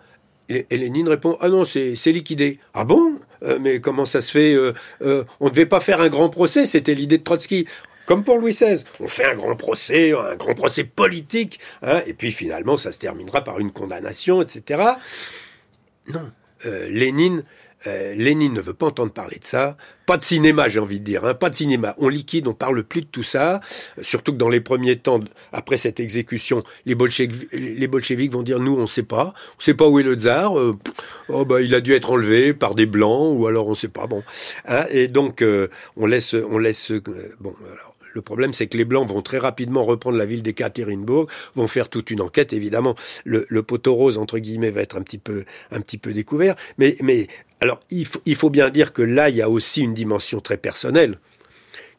S5: Et, Lénine répond ah non c'est liquidé. Ah bon? Mais comment ça se fait On ne devait pas faire un grand procès, c'était l'idée de Trotsky. Comme pour Louis XVI, on fait un grand procès, un grand procès politique, hein, et puis finalement ça se terminera par une condamnation, etc. Non, euh, Lénine, euh, Lénine ne veut pas entendre parler de ça. Pas de cinéma, j'ai envie de dire. Hein, pas de cinéma. On liquide, on parle plus de tout ça. Euh, surtout que dans les premiers temps, après cette exécution, les, bolcheviks, vont dire nous, on ne sait pas. On ne sait pas où est le tsar. oh, bah, il a dû être enlevé par des blancs ou alors on ne sait pas. Bon. Hein, et donc, on laisse, on laisse. bon, alors, le problème, c'est que les Blancs vont très rapidement reprendre la ville d'Ekaterinbourg, vont faire toute une enquête. Évidemment, le, le, poteau rose, entre guillemets, va être un petit peu, découvert. Mais, alors, il il faut bien dire que là, il y a aussi une dimension très personnelle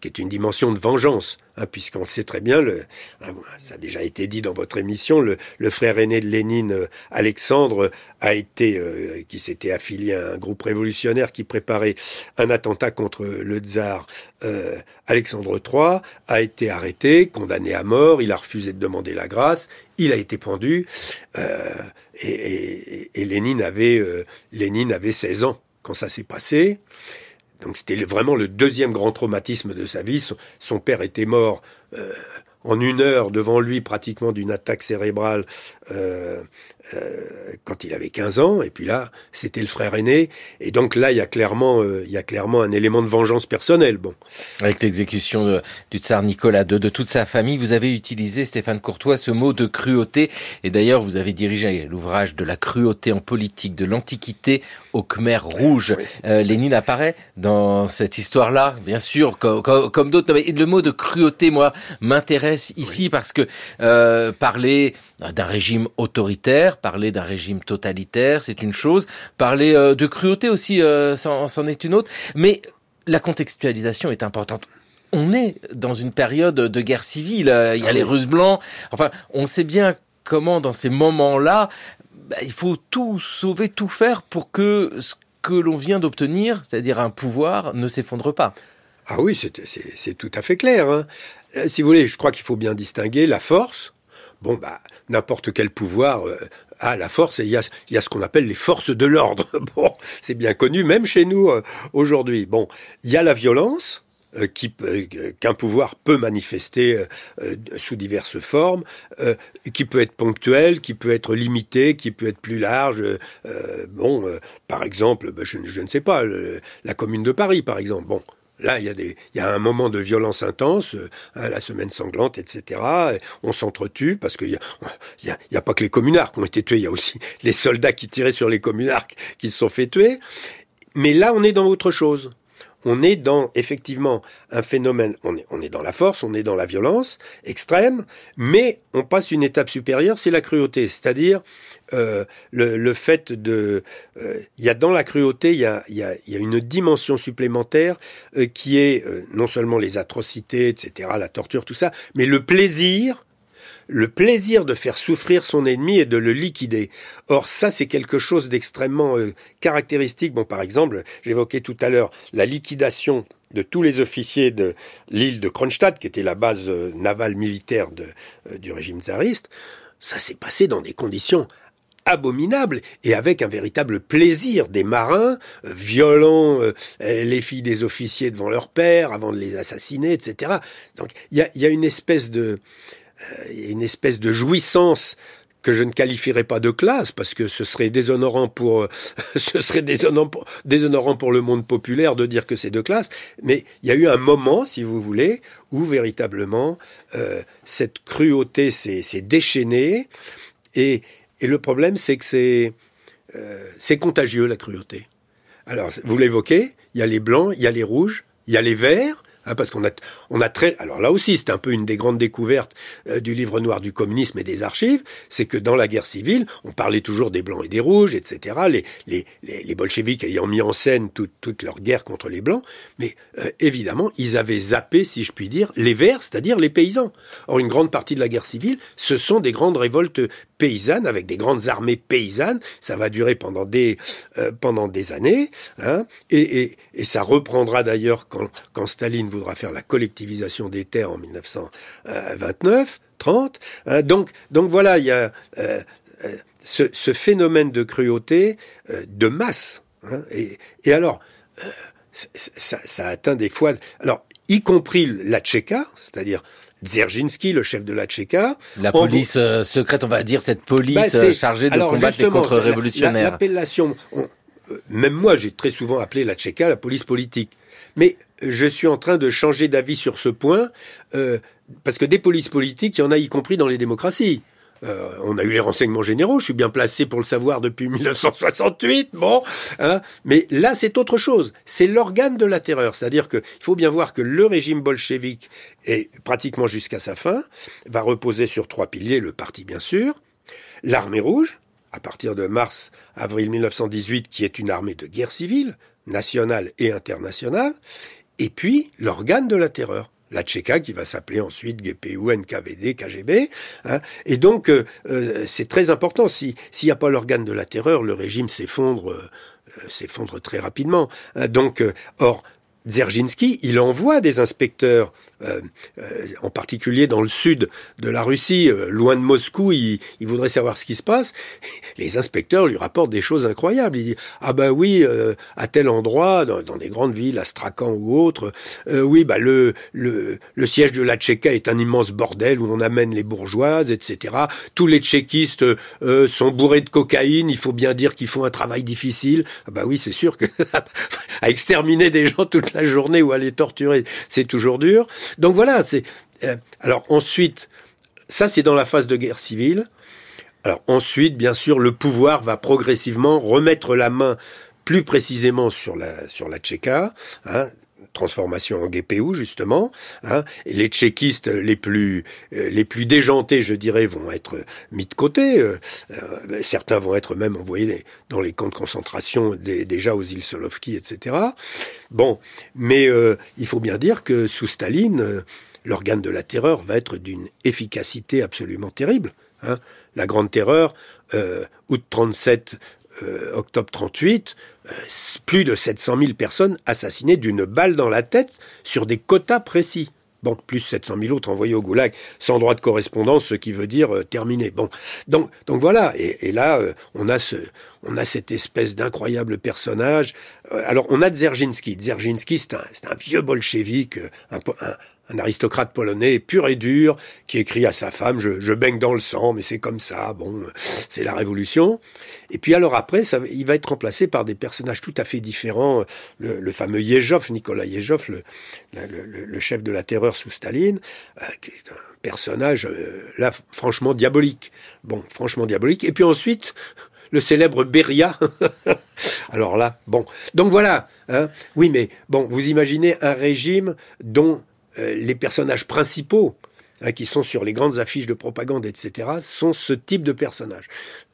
S5: qui est une dimension de vengeance, hein, puisqu'on sait très bien, hein, ça a déjà été dit dans votre émission, le, frère aîné de Lénine, euh, Alexandre, a été, euh, qui s'était affilié à un groupe révolutionnaire qui préparait un attentat contre le tsar euh, Alexandre III, a été arrêté, condamné à mort, il a refusé de demander la grâce, il a été pendu, et, Lénine avait, Lénine avait 16 ans quand ça s'est passé. Donc c'était vraiment le deuxième grand traumatisme de sa vie. Son, père était mort euh, en une heure devant lui pratiquement d'une attaque cérébrale euh, euh, quand il avait 15 ans, et puis là, c'était le frère aîné, et donc là, il y a clairement, euh, il y a clairement un élément de vengeance personnelle. Bon,
S2: avec l'exécution du tsar Nicolas II, de toute sa famille, vous avez utilisé Stéphane Courtois ce mot de cruauté, et d'ailleurs, vous avez dirigé l'ouvrage de la cruauté en politique de l'Antiquité au Khmer rouge. Euh, Lénine apparaît dans cette histoire-là, bien sûr, comme, comme, d'autres. Le mot de cruauté, moi, m'intéresse ici parce que euh, parler d'un régime autoritaire, parler d'un régime totalitaire, c'est une chose. Parler euh, de cruauté aussi, euh, c'en est une autre. Mais la contextualisation est importante on est dans une période de guerre civile. Il y a ah les Russes blancs. Enfin, on sait bien comment, dans ces moments-là, bah, il faut tout sauver, tout faire pour que ce que l'on vient d'obtenir, c'est-à-dire un pouvoir, ne s'effondre pas.
S5: Ah oui, c'est tout à fait clair. Hein. Euh, si vous voulez, je crois qu'il faut bien distinguer la force. Bon, bah, n'importe quel pouvoir euh, a la force et il y a, y a ce qu'on appelle les forces de l'ordre. Bon, c'est bien connu, même chez nous euh, aujourd'hui. Bon, il y a la violence euh, qu'un pouvoir peut manifester sous diverses formes, qui peut être ponctuel, qui peut être limité, qui peut être plus large. bon, par exemple, bah, je, je, ne sais pas, la Commune de Paris, par exemple. Bon, Là, il y, a un moment de violence intense, euh, la semaine sanglante, etc. on s'entretue parce qu'il y a, a, a pas que les communards qui ont été tués, il y a aussi les soldats qui tiraient sur les communards qui se sont fait tuer. Mais là, on est dans autre chose. On est dans effectivement un phénomène, on est, on est dans la force, on est dans la violence extrême, mais on passe une étape supérieure, c'est la cruauté, c'est-à-dire euh, le, fait de... Euh, il y a dans la cruauté, il y a, y y a une dimension supplémentaire euh, qui est non seulement les atrocités, etc., la torture, tout ça, mais le plaisir le plaisir de faire souffrir son ennemi et de le liquider. Or, ça, c'est quelque chose d'extrêmement caractéristique. Bon, par exemple, j'évoquais tout à l'heure la liquidation de tous les officiers de l'île de Kronstadt, qui était la base navale militaire de, du régime tsariste. Ça s'est passé dans des conditions abominable et avec un véritable plaisir des marins euh, violant euh, les filles des officiers devant leur père avant de les assassiner, etc. Donc il y a, une espèce de euh, une espèce de jouissance que je ne qualifierais pas de classe parce que ce serait déshonorant pour ce serait déshonorant déshonorant pour le monde populaire de dire que c'est de classe. Mais il y a eu un moment si vous voulez où véritablement euh, cette cruauté s'est déchaînée. Et, et le problème c'est que c'est euh, c'est contagieux la cruauté. Alors vous l'évoquez il y a les blancs il y a les rouges il y a les verts Hein, parce qu'on a, on a très, alors là aussi, c'est un peu une des grandes découvertes euh, du livre noir du communisme et des archives, c'est que dans la guerre civile, on parlait toujours des blancs et des rouges, etc. Les, les, les, bolcheviks ayant mis en scène toute, toute leur guerre contre les blancs, mais euh, évidemment, ils avaient zappé, si je puis dire, les verts, c'est-à-dire les paysans. Or, une grande partie de la guerre civile, ce sont des grandes révoltes paysannes avec des grandes armées paysannes. Ça va durer pendant des, euh, pendant des années, hein, et, ça reprendra d'ailleurs quand, quand Staline voudra faire la collectivisation des terres en 1929, 30. Hein. donc, donc voilà, il y a euh, euh, ce, phénomène de cruauté de masse. Hein, et, alors, ça, ça, atteint des fois, alors y compris la Tchéka, c'est-à-dire Dzerzhinsky, le chef de la Tchéka.
S2: La police on... secrète, on va dire, cette police bah chargée de combattre les contre-révolutionnaires.
S5: L'appellation, même moi, j'ai très souvent appelé la Tchéka la police politique. Mais je suis en train de changer d'avis sur ce point, euh, parce que des polices politiques, il y en a y compris dans les démocraties. Euh, on a eu les renseignements généraux, je suis bien placé pour le savoir depuis 1968, bon, hein, mais là c'est autre chose, c'est l'organe de la terreur, c'est-à-dire qu'il faut bien voir que le régime bolchevique, et pratiquement jusqu'à sa fin, va reposer sur trois piliers, le parti bien sûr, l'armée rouge, à partir de mars-avril 1918, qui est une armée de guerre civile, nationale et internationale, et puis l'organe de la terreur la Tchéka qui va s'appeler ensuite GPU, NKVD, KGB. Hein. Et donc, euh, euh, c'est très important. S'il n'y a pas l'organe de la terreur, le régime s'effondre, euh, s'effondre très rapidement. Hein. Donc, or, Dzerzhinsky, il envoie des inspecteurs, euh, euh, en particulier dans le sud de la Russie, euh, loin de Moscou, il, il, voudrait savoir ce qui se passe. Les inspecteurs lui rapportent des choses incroyables. Il dit ah bah oui, euh, à tel endroit, dans, dans, des grandes villes, Astrakhan ou autre, euh, oui bah le, le, le siège de la Tchéka est un immense bordel où on amène les bourgeoises, etc. Tous les tchéquistes sont bourrés de cocaïne. Il faut bien dire qu'ils font un travail difficile. Ah bah oui, c'est sûr que à exterminer des gens toute la journée ou à les torturer, c'est toujours dur. Donc voilà, c'est. Euh, alors ensuite, ça c'est dans la phase de guerre civile. Alors ensuite, bien sûr, le pouvoir va progressivement remettre la main plus précisément sur la sur la Tchéka, hein, transformation en GPU justement. Hein, les tchéquistes les plus euh, les plus déjantés, je dirais, vont être mis de côté. Euh, euh, certains vont être même envoyés dans les camps de concentration déjà aux îles Solovki, etc. Bon, mais il faut bien dire que sous Staline, l'organe de la terreur va être d'une efficacité absolument terrible. Hein. La grande terreur, août 37, euh, octobre 38, euh, plus de 700 000 personnes assassinées d'une balle dans la tête sur des quotas précis. Bon, plus 700 000 autres envoyés au goulag sans droit de correspondance, ce qui veut dire euh, terminé. Bon, donc, donc voilà. Et, là, euh, on a ce, on a cette espèce d'incroyable personnage. Alors, on a Dzerzhinsky. Dzerzhinsky, c'est un, un vieux bolchevique, un, un, un aristocrate polonais pur et dur qui écrit à sa femme je, baigne dans le sang mais c'est comme ça bon c'est la révolution et puis alors après ça, il va être remplacé par des personnages tout à fait différents le, fameux Yezhov Nicolas le, le, chef de la terreur sous Staline euh, qui est un personnage euh, là franchement diabolique bon franchement diabolique et puis ensuite le célèbre Beria. Alors là, bon. Donc voilà. Hein. Oui, mais bon, vous imaginez un régime dont euh, les personnages principaux hein, qui sont sur les grandes affiches de propagande, etc., sont ce type de personnages.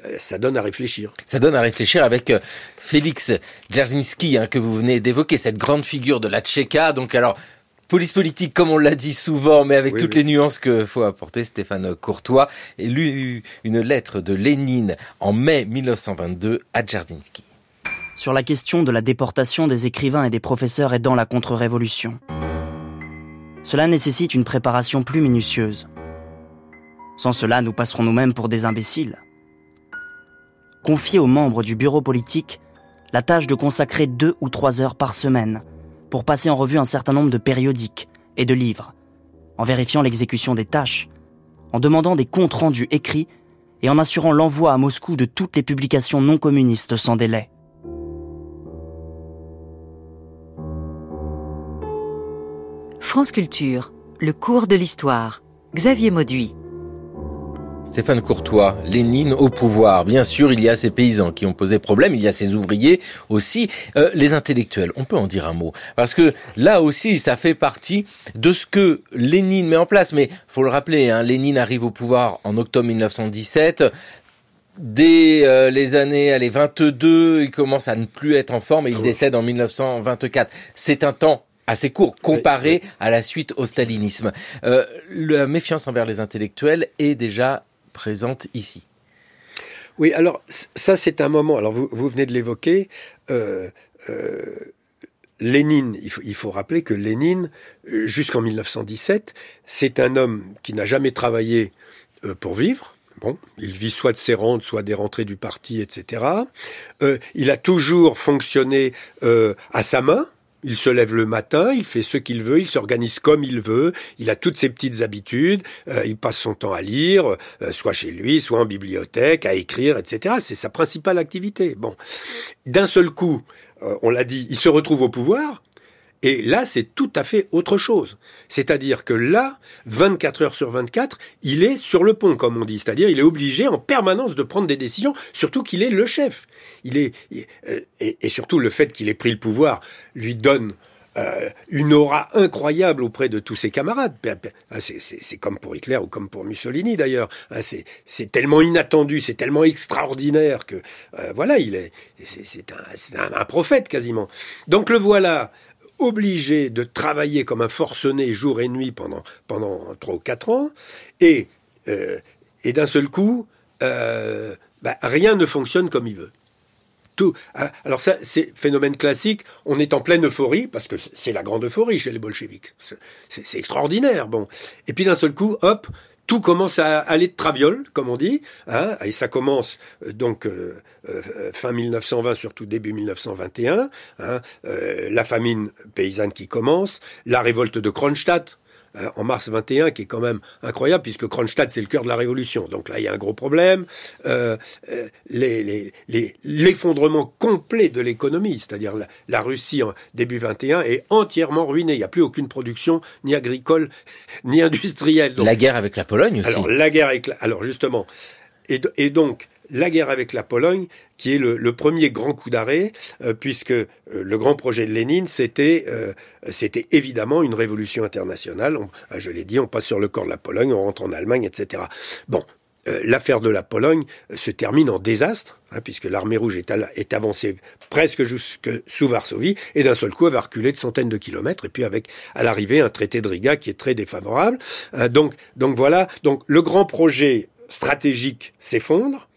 S5: Euh, ça donne à réfléchir.
S2: Ça donne à réfléchir avec euh, Félix Dzerzhinsky, hein, que vous venez d'évoquer, cette grande figure de la Tchéka. Donc alors, police politique, comme on l'a dit souvent, mais avec oui, toutes oui. les nuances que faut apporter, Stéphane Courtois a lu une lettre de Lénine en mai 1922 à Dzerzhinsky.
S4: Sur la question de la déportation des écrivains et des professeurs aidant la contre-révolution. Cela nécessite une préparation plus minutieuse. Sans cela, nous passerons nous-mêmes pour des imbéciles. Confier aux membres du bureau politique la tâche de consacrer deux ou trois heures par semaine pour passer en revue un certain nombre de périodiques et de livres, en vérifiant l'exécution des tâches, en demandant des comptes rendus écrits et en assurant l'envoi à Moscou de toutes les publications non communistes sans délai.
S1: France Culture, le cours de l'histoire. Xavier Mauduit.
S2: Stéphane Courtois, Lénine au pouvoir. Bien sûr, il y a ces paysans qui ont posé problème, il y a ces ouvriers aussi, euh, les intellectuels. On peut en dire un mot parce que là aussi, ça fait partie de ce que Lénine met en place. Mais faut le rappeler, hein, Lénine arrive au pouvoir en octobre 1917 dès euh, les années allez, 22, il commence à ne plus être en forme et il décède en 1924. C'est un temps assez court comparé à la suite au stalinisme. Euh, la méfiance envers les intellectuels est déjà présente ici.
S5: Oui, alors ça c'est un moment, alors vous, venez de l'évoquer, euh, euh, Lénine, il faut, rappeler que Lénine, jusqu'en 1917, c'est un homme qui n'a jamais travaillé pour vivre. Bon, il vit soit de ses rentes, soit des rentrées du parti, etc. Il a toujours fonctionné à sa main, il se lève le matin, il fait ce qu'il veut, il s'organise comme il veut, il a toutes ses petites habitudes, euh, il passe son temps à lire, euh, soit chez lui, soit en bibliothèque, à écrire, etc. C'est sa principale activité. Bon, d'un seul coup, euh, on l'a dit, il se retrouve au pouvoir. Et là, c'est tout à fait autre chose. C'est-à-dire que là, 24 heures sur 24, il est sur le pont, comme on dit. C'est-à-dire, il est obligé en permanence de prendre des décisions, surtout qu'il est le chef. Il est, et, et surtout, le fait qu'il ait pris le pouvoir lui donne euh, une aura incroyable auprès de tous ses camarades. C'est comme pour Hitler ou comme pour Mussolini d'ailleurs. C'est tellement inattendu, c'est tellement extraordinaire que euh, voilà, il est, c'est un prophète quasiment. Donc le voilà obligé de travailler comme un forcené jour et nuit pendant pendant ou quatre ans, et euh, et d'un seul coup, euh, bah, rien ne fonctionne comme il veut. Tout. Alors ça, c'est phénomène classique. On est en pleine euphorie parce que c'est la grande euphorie chez les bolcheviks. C'est extraordinaire. Bon, et puis d'un seul coup, hop, tout commence à aller de traviole, comme on dit, hein, et ça commence euh, donc euh, euh, fin 1920, surtout début 1921, hein, la famine paysanne qui commence, la révolte de Kronstadt, euh, en mars 21, qui est quand même incroyable, puisque Kronstadt, c'est le cœur de la révolution. Donc là, il y a un gros problème. Euh, euh, L'effondrement complet de l'économie, c'est-à-dire la, la, Russie, en début 21, est entièrement ruinée. Il n'y a plus aucune production, ni agricole, ni industrielle.
S2: Donc, la guerre avec la Pologne aussi.
S5: Alors, la guerre avec la, Alors, justement, et, et donc, la guerre avec la Pologne, qui est le, le premier grand coup d'arrêt, euh, puisque euh, le grand projet de Lénine, c'était euh, c'était évidemment une révolution internationale. On, je l'ai dit, on passe sur le corps de la Pologne, on rentre en Allemagne, etc. Bon, l'affaire de la Pologne se termine en désastre, hein, puisque l'armée rouge est, à, est, avancée presque jusque sous Varsovie, et d'un seul coup, elle va reculer de centaines de kilomètres, et puis avec à l'arrivée un traité de Riga qui est très défavorable. Euh, donc, donc voilà, donc le grand projet stratégique s'effondre,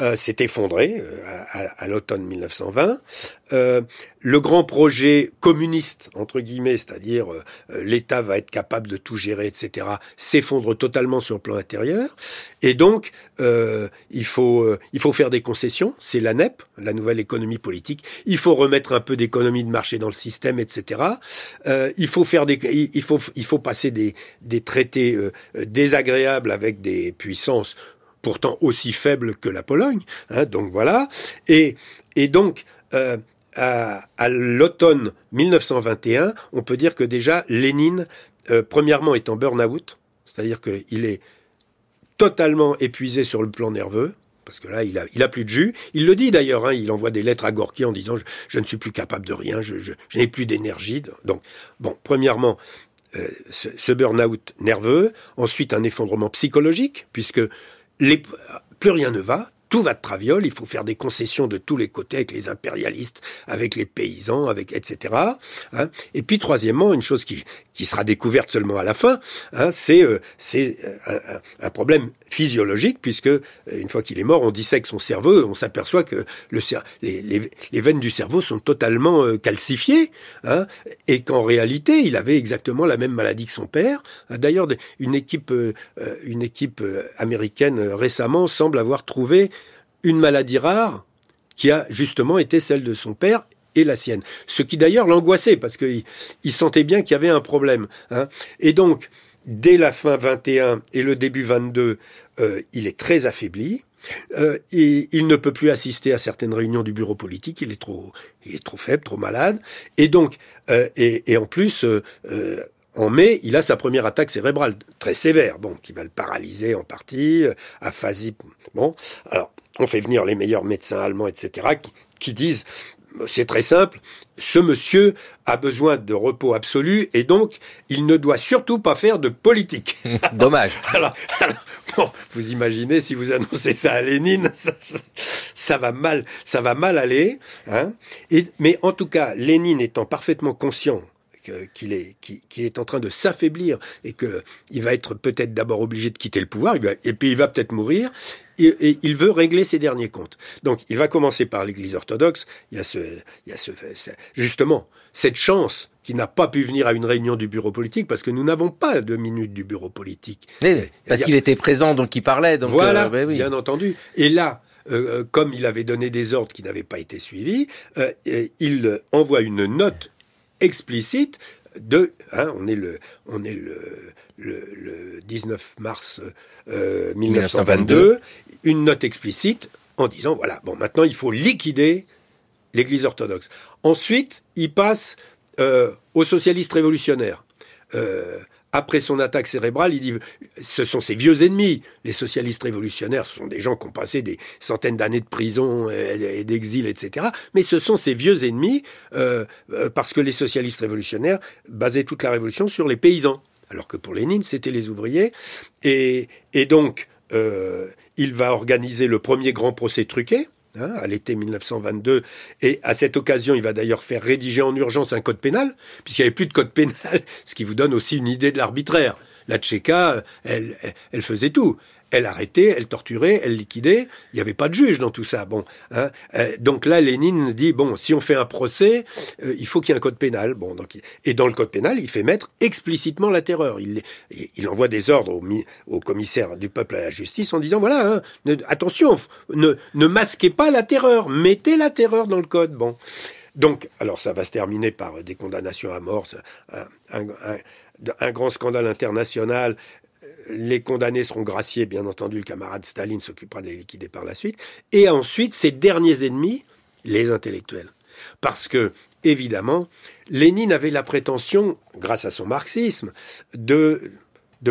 S5: euh, s'est effondré euh, à, à l'automne 1920. Euh, le grand projet communiste, entre guillemets, c'est-à-dire euh, l'État va être capable de tout gérer, etc., s'effondre totalement sur le plan intérieur. Et donc, euh, il, faut, il faut faire des concessions. C'est la NEP, la nouvelle économie politique. Il faut remettre un peu d'économie de marché dans le système, etc. il faut faire des, il faut, il faut passer des, des traités désagréables avec des puissances pourtant aussi faible que la Pologne. Hein, donc voilà. Et, et donc, euh, à, l'automne 1921, on peut dire que déjà Lénine, euh, premièrement, est en burn-out, c'est-à-dire qu'il est totalement épuisé sur le plan nerveux. Parce que là, il a, il a plus de jus. Il le dit d'ailleurs. Hein, il envoie des lettres à Gorky en disant je, ne suis plus capable de rien, je n'ai plus d'énergie. Donc, bon, premièrement, euh, ce, ce burn-out nerveux. Ensuite, un effondrement psychologique, puisque plus rien ne va, tout va de traviole, il faut faire des concessions de tous les côtés avec les impérialistes, avec les paysans, avec etc. Hein. Et puis troisièmement, une chose qui, qui sera découverte seulement à la fin, hein, c'est euh, c'est un, un, problème physiologique puisque une fois qu'il est mort, on dissèque son cerveau, on s'aperçoit que le les, les, les, veines du cerveau sont totalement euh, calcifiées hein, et qu'en réalité, il avait exactement la même maladie que son père. D'ailleurs, une équipe euh, une équipe américaine récemment semble avoir trouvé une maladie rare qui a justement été celle de son père et la sienne. Ce qui d'ailleurs l'angoissait parce qu'il il sentait bien qu'il y avait un problème. Hein. Et donc, dès la fin 21 et le début 22, euh, il est très affaibli. Euh, et il ne peut plus assister à certaines réunions du bureau politique. Il est trop, il est trop faible, trop malade. Et donc, euh, et, en plus, euh, en mai, il a sa première attaque cérébrale très sévère, bon, qui va le paralyser en partie, euh, aphasie. Bon, alors on fait venir les meilleurs médecins allemands, etc., qui, qui disent c'est très simple, ce monsieur a besoin de repos absolu et donc il ne doit surtout pas faire de politique.
S2: Dommage.
S5: alors, alors bon, vous imaginez si vous annoncez ça à Lénine, ça, ça, ça va mal, ça va mal aller. Hein et, mais en tout cas, Lénine étant parfaitement conscient qu'il est, est en train de s'affaiblir et qu'il va être peut-être d'abord obligé de quitter le pouvoir, et puis il va peut-être mourir, et, il veut régler ses derniers comptes. Donc il va commencer par l'Église orthodoxe. Il y a, ce, il y a ce, justement cette chance qui n'a pas pu venir à une réunion du bureau politique parce que nous n'avons pas de minute du bureau politique.
S2: Parce qu'il était présent, donc il parlait. Donc
S5: voilà,
S2: euh, ben oui.
S5: bien entendu. Et là, euh, comme il avait donné des ordres qui n'avaient pas été suivis, euh, il envoie une note explicite de, hein, on est le, on est le, le, le 19 mars euh, 1922, 1922, une note explicite en disant voilà, bon, maintenant il faut liquider l'Église orthodoxe. Ensuite, il passe euh, aux socialistes révolutionnaires. Euh, après son attaque cérébrale, il dit ce sont ses vieux ennemis. Les socialistes révolutionnaires, ce sont des gens qui ont passé des centaines d'années de prison et d'exil, etc. Mais ce sont ses vieux ennemis euh, parce que les socialistes révolutionnaires basaient toute la révolution sur les paysans, alors que pour Lénine, c'était les ouvriers. Et, et donc, euh, il va organiser le premier grand procès truqué. Hein, à l'été 1922. Et à cette occasion, il va d'ailleurs faire rédiger en urgence un code pénal, puisqu'il n'y avait plus de code pénal, ce qui vous donne aussi une idée de l'arbitraire. La Tchéka, elle, elle, elle faisait tout elle arrêtait, elle torturait, elle liquidait. Il n'y avait pas de juge dans tout ça. Bon, hein. euh, donc là, Lénine dit bon, si on fait un procès, euh, il faut qu'il y ait un code pénal. Bon, donc et dans le code pénal, il fait mettre explicitement la terreur. Il, envoie des ordres au, commissaire du peuple à la justice en disant voilà, hein, attention, ne, masquez pas la terreur, mettez la terreur dans le code. Bon. Donc, alors ça va se terminer par des condamnations à mort, un grand scandale international les condamnés seront graciés, bien entendu, le camarade Staline s'occupera de les liquider par la suite, et ensuite ses derniers ennemis, les intellectuels. Parce que, évidemment, Lénine avait la prétention, grâce à son marxisme, de,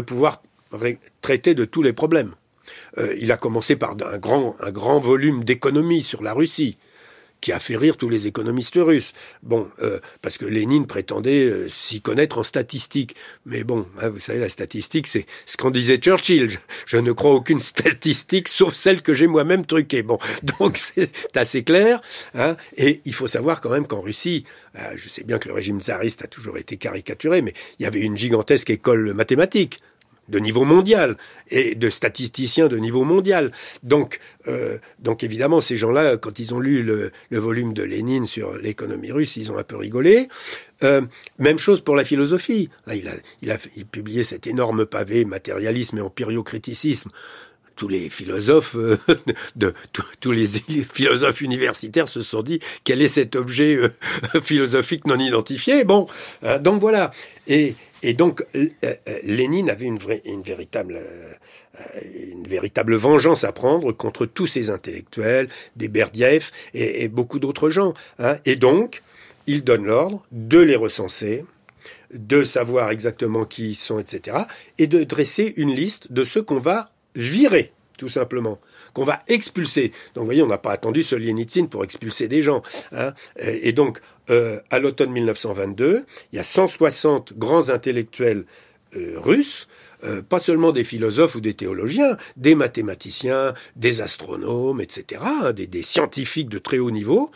S5: pouvoir traiter de tous les problèmes. Euh, il a commencé par un grand, un grand volume d'économie sur la Russie qui a fait rire tous les économistes russes. Bon, euh, parce que Lénine prétendait euh, s'y connaître en statistique. Mais bon, hein, vous savez, la statistique, c'est ce qu'en disait Churchill. Je, ne crois aucune statistique, sauf celle que j'ai moi-même truquée. Bon, donc c'est assez clair. Hein, et il faut savoir quand même qu'en Russie, euh, je sais bien que le régime tsariste a toujours été caricaturé, mais il y avait une gigantesque école mathématique de niveau mondial et de statisticiens de niveau mondial. Donc, euh, donc évidemment, ces gens-là, quand ils ont lu le, volume de Lénine sur l'économie russe, ils ont un peu rigolé. Euh, même chose pour la philosophie. Il a, il a il publié cet énorme pavé matérialisme et empiriocriticisme tous les philosophes, euh, tous les philosophes universitaires se sont dit quel est cet objet euh, philosophique non identifié? Bon, euh, donc voilà. Et, donc, Lénine avait une, véritable, une véritable vengeance à prendre contre tous ces intellectuels, des Berdiev et, et beaucoup d'autres gens. Hein. Et donc, il donne l'ordre de les recenser, de savoir exactement qui ils sont, etc., et de dresser une liste de ceux qu'on va virer, tout simplement qu'on va expulser. Donc vous voyez, on n'a pas attendu Solzhenitsyn pour expulser des gens. Hein. Et donc, euh, à l'automne 1922, il y a 160 grands intellectuels euh, russes, euh, pas seulement des philosophes ou des théologiens, des mathématiciens, des astronomes, etc., hein, des, scientifiques de très haut niveau,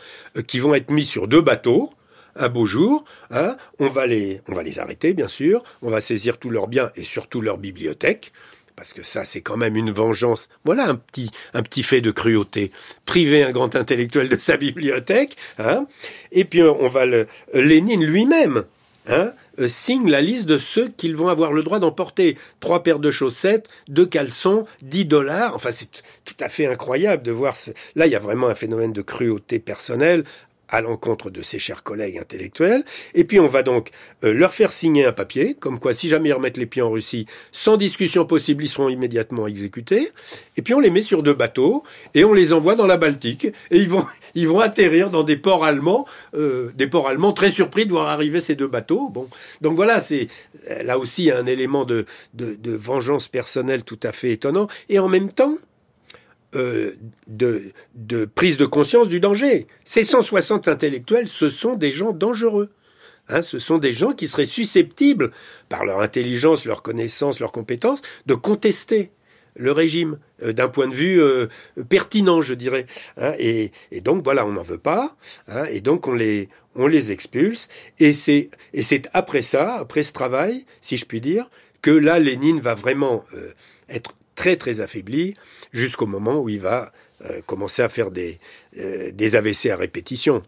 S5: qui vont être mis sur deux bateaux. Un beau jour, hein, on, va les, on va les arrêter, bien sûr, on va saisir tous leurs biens et surtout leurs bibliothèques, parce que ça, c'est quand même une vengeance. Voilà un petit, un petit fait de cruauté. Priver un grand intellectuel de sa bibliothèque, hein, et puis on va. Lénine lui-même, hein, signe la liste de ceux qu'ils vont avoir le droit d'emporter. Trois paires de chaussettes, deux caleçons, dix dollars. Enfin, c'est tout à fait incroyable de voir. Là, il y a vraiment un phénomène de cruauté personnelle à l'encontre de ses chers collègues intellectuels. Et puis on va donc euh, leur faire signer un papier, comme quoi si jamais ils remettent les pieds en Russie, sans discussion possible, ils seront immédiatement exécutés. Et puis on les met sur deux bateaux et on les envoie dans la Baltique. Et ils vont, ils vont atterrir dans des ports allemands, euh, des ports allemands très surpris de voir arriver ces deux bateaux. Bon, donc voilà, c'est là aussi un élément de, de, de vengeance personnelle tout à fait étonnant. Et en même temps, euh, de, prise de conscience du danger. Ces 160 intellectuels, ce sont des gens dangereux. Hein, ce sont des gens qui seraient susceptibles, par leur intelligence, leur connaissance, leurs compétences, de contester le régime euh, d'un point de vue euh, pertinent, je dirais. Hein, et, et, donc voilà, on n'en veut pas. Hein, et donc on les, on les expulse. Et c'est, et c'est après ça, après ce travail, si je puis dire, que là, Lénine va vraiment être très très affaibli jusqu'au moment où il va euh, commencer à faire des, euh, des AVC à répétition.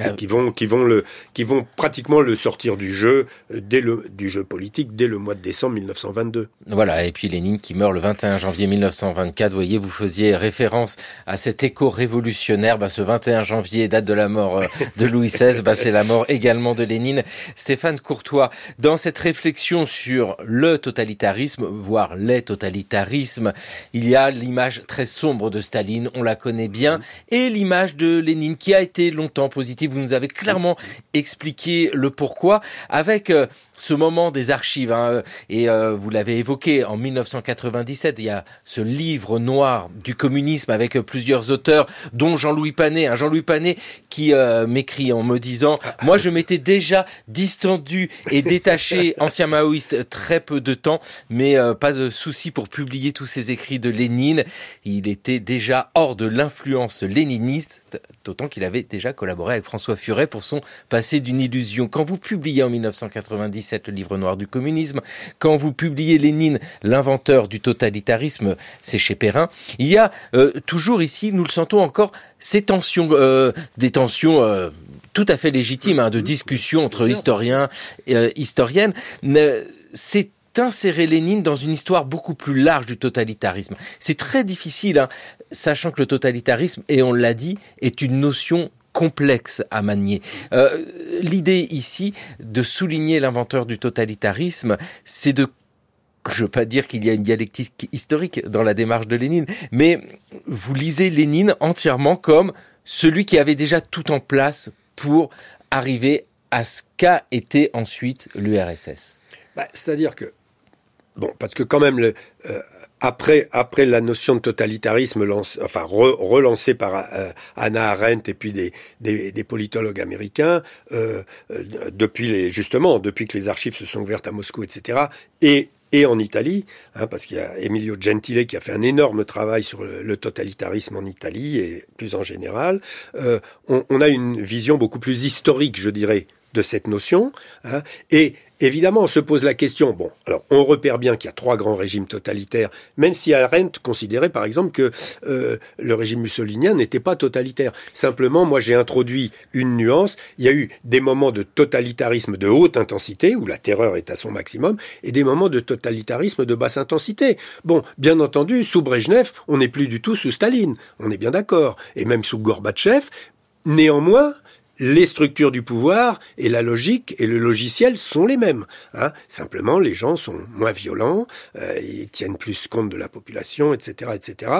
S5: Euh, qui vont qui vont le qui vont pratiquement le sortir du jeu euh, dès le du jeu politique dès le mois de décembre 1922.
S2: Voilà et puis Lénine qui meurt le 21 janvier 1924. Vous voyez, vous faisiez référence à cet écho révolutionnaire. Bah, ce 21 janvier date de la mort euh, de Louis XVI. Bah, c'est la mort également de Lénine. Stéphane Courtois, dans cette réflexion sur le totalitarisme, voire les totalitarismes, il y a l'image très sombre de Staline. On la connaît bien et l'image de Lénine qui a été longtemps positive vous nous avez clairement expliqué le pourquoi avec euh, ce moment des archives. Hein, et euh, vous l'avez évoqué, en 1997, il y a ce livre noir du communisme avec plusieurs auteurs, dont Jean-Louis Panet. Hein, Jean-Louis Panet qui euh, m'écrit en me disant, moi je m'étais déjà distendu et détaché, ancien maoïste, très peu de temps, mais pas de souci pour publier tous ces écrits de Lénine. Il était déjà hors de l'influence léniniste, d'autant qu'il avait déjà collaboré avec François Furet pour son passé d'une illusion. Quand vous publiez en 1997 le livre noir du communisme, quand vous publiez Lénine, l'inventeur du totalitarisme, c'est chez Perrin, il y a euh, toujours ici, nous le sentons encore, ces tensions, euh, des tensions euh, tout à fait légitimes hein, de discussion entre historiens et historiennes. C'est insérer Lénine dans une histoire beaucoup plus large du totalitarisme. C'est très difficile, hein, sachant que le totalitarisme, et on l'a dit, est une notion complexe à manier. Euh, l'idée ici de souligner l'inventeur du totalitarisme, c'est de je veux pas dire qu'il y a une dialectique historique dans la démarche de Lénine, mais vous lisez Lénine entièrement comme celui qui avait déjà tout en place pour arriver à ce qu'a été ensuite l'URSS.
S5: Bah, c'est-à-dire que Bon, parce que quand même, euh, après, après la notion de totalitarisme lance, enfin, relancée par euh, Anna Arendt et puis des, des, des politologues américains, euh, euh, depuis les, justement, depuis que les archives se sont ouvertes à Moscou, etc., et et en Italie, hein, parce qu'il y a Emilio Gentile qui a fait un énorme travail sur le, totalitarisme en Italie et plus en général, euh, on, on, a une vision beaucoup plus historique, je dirais, de cette notion. Hein, et évidemment, on se pose la question, bon, alors on repère bien qu'il y a trois grands régimes totalitaires, même si Arendt considérait par exemple que euh, le régime mussolinien n'était pas totalitaire. Simplement, moi j'ai introduit une nuance, il y a eu des moments de totalitarisme de haute intensité, où la terreur est à son maximum, et des moments de totalitarisme de basse intensité. Bon, bien entendu, sous Brejnev, on n'est plus du tout sous Staline, on est bien d'accord, et même sous Gorbatchev, Néanmoins, les structures du pouvoir et la logique et le logiciel sont les mêmes. Hein. Simplement, les gens sont moins violents, euh, ils tiennent plus compte de la population, etc., etc.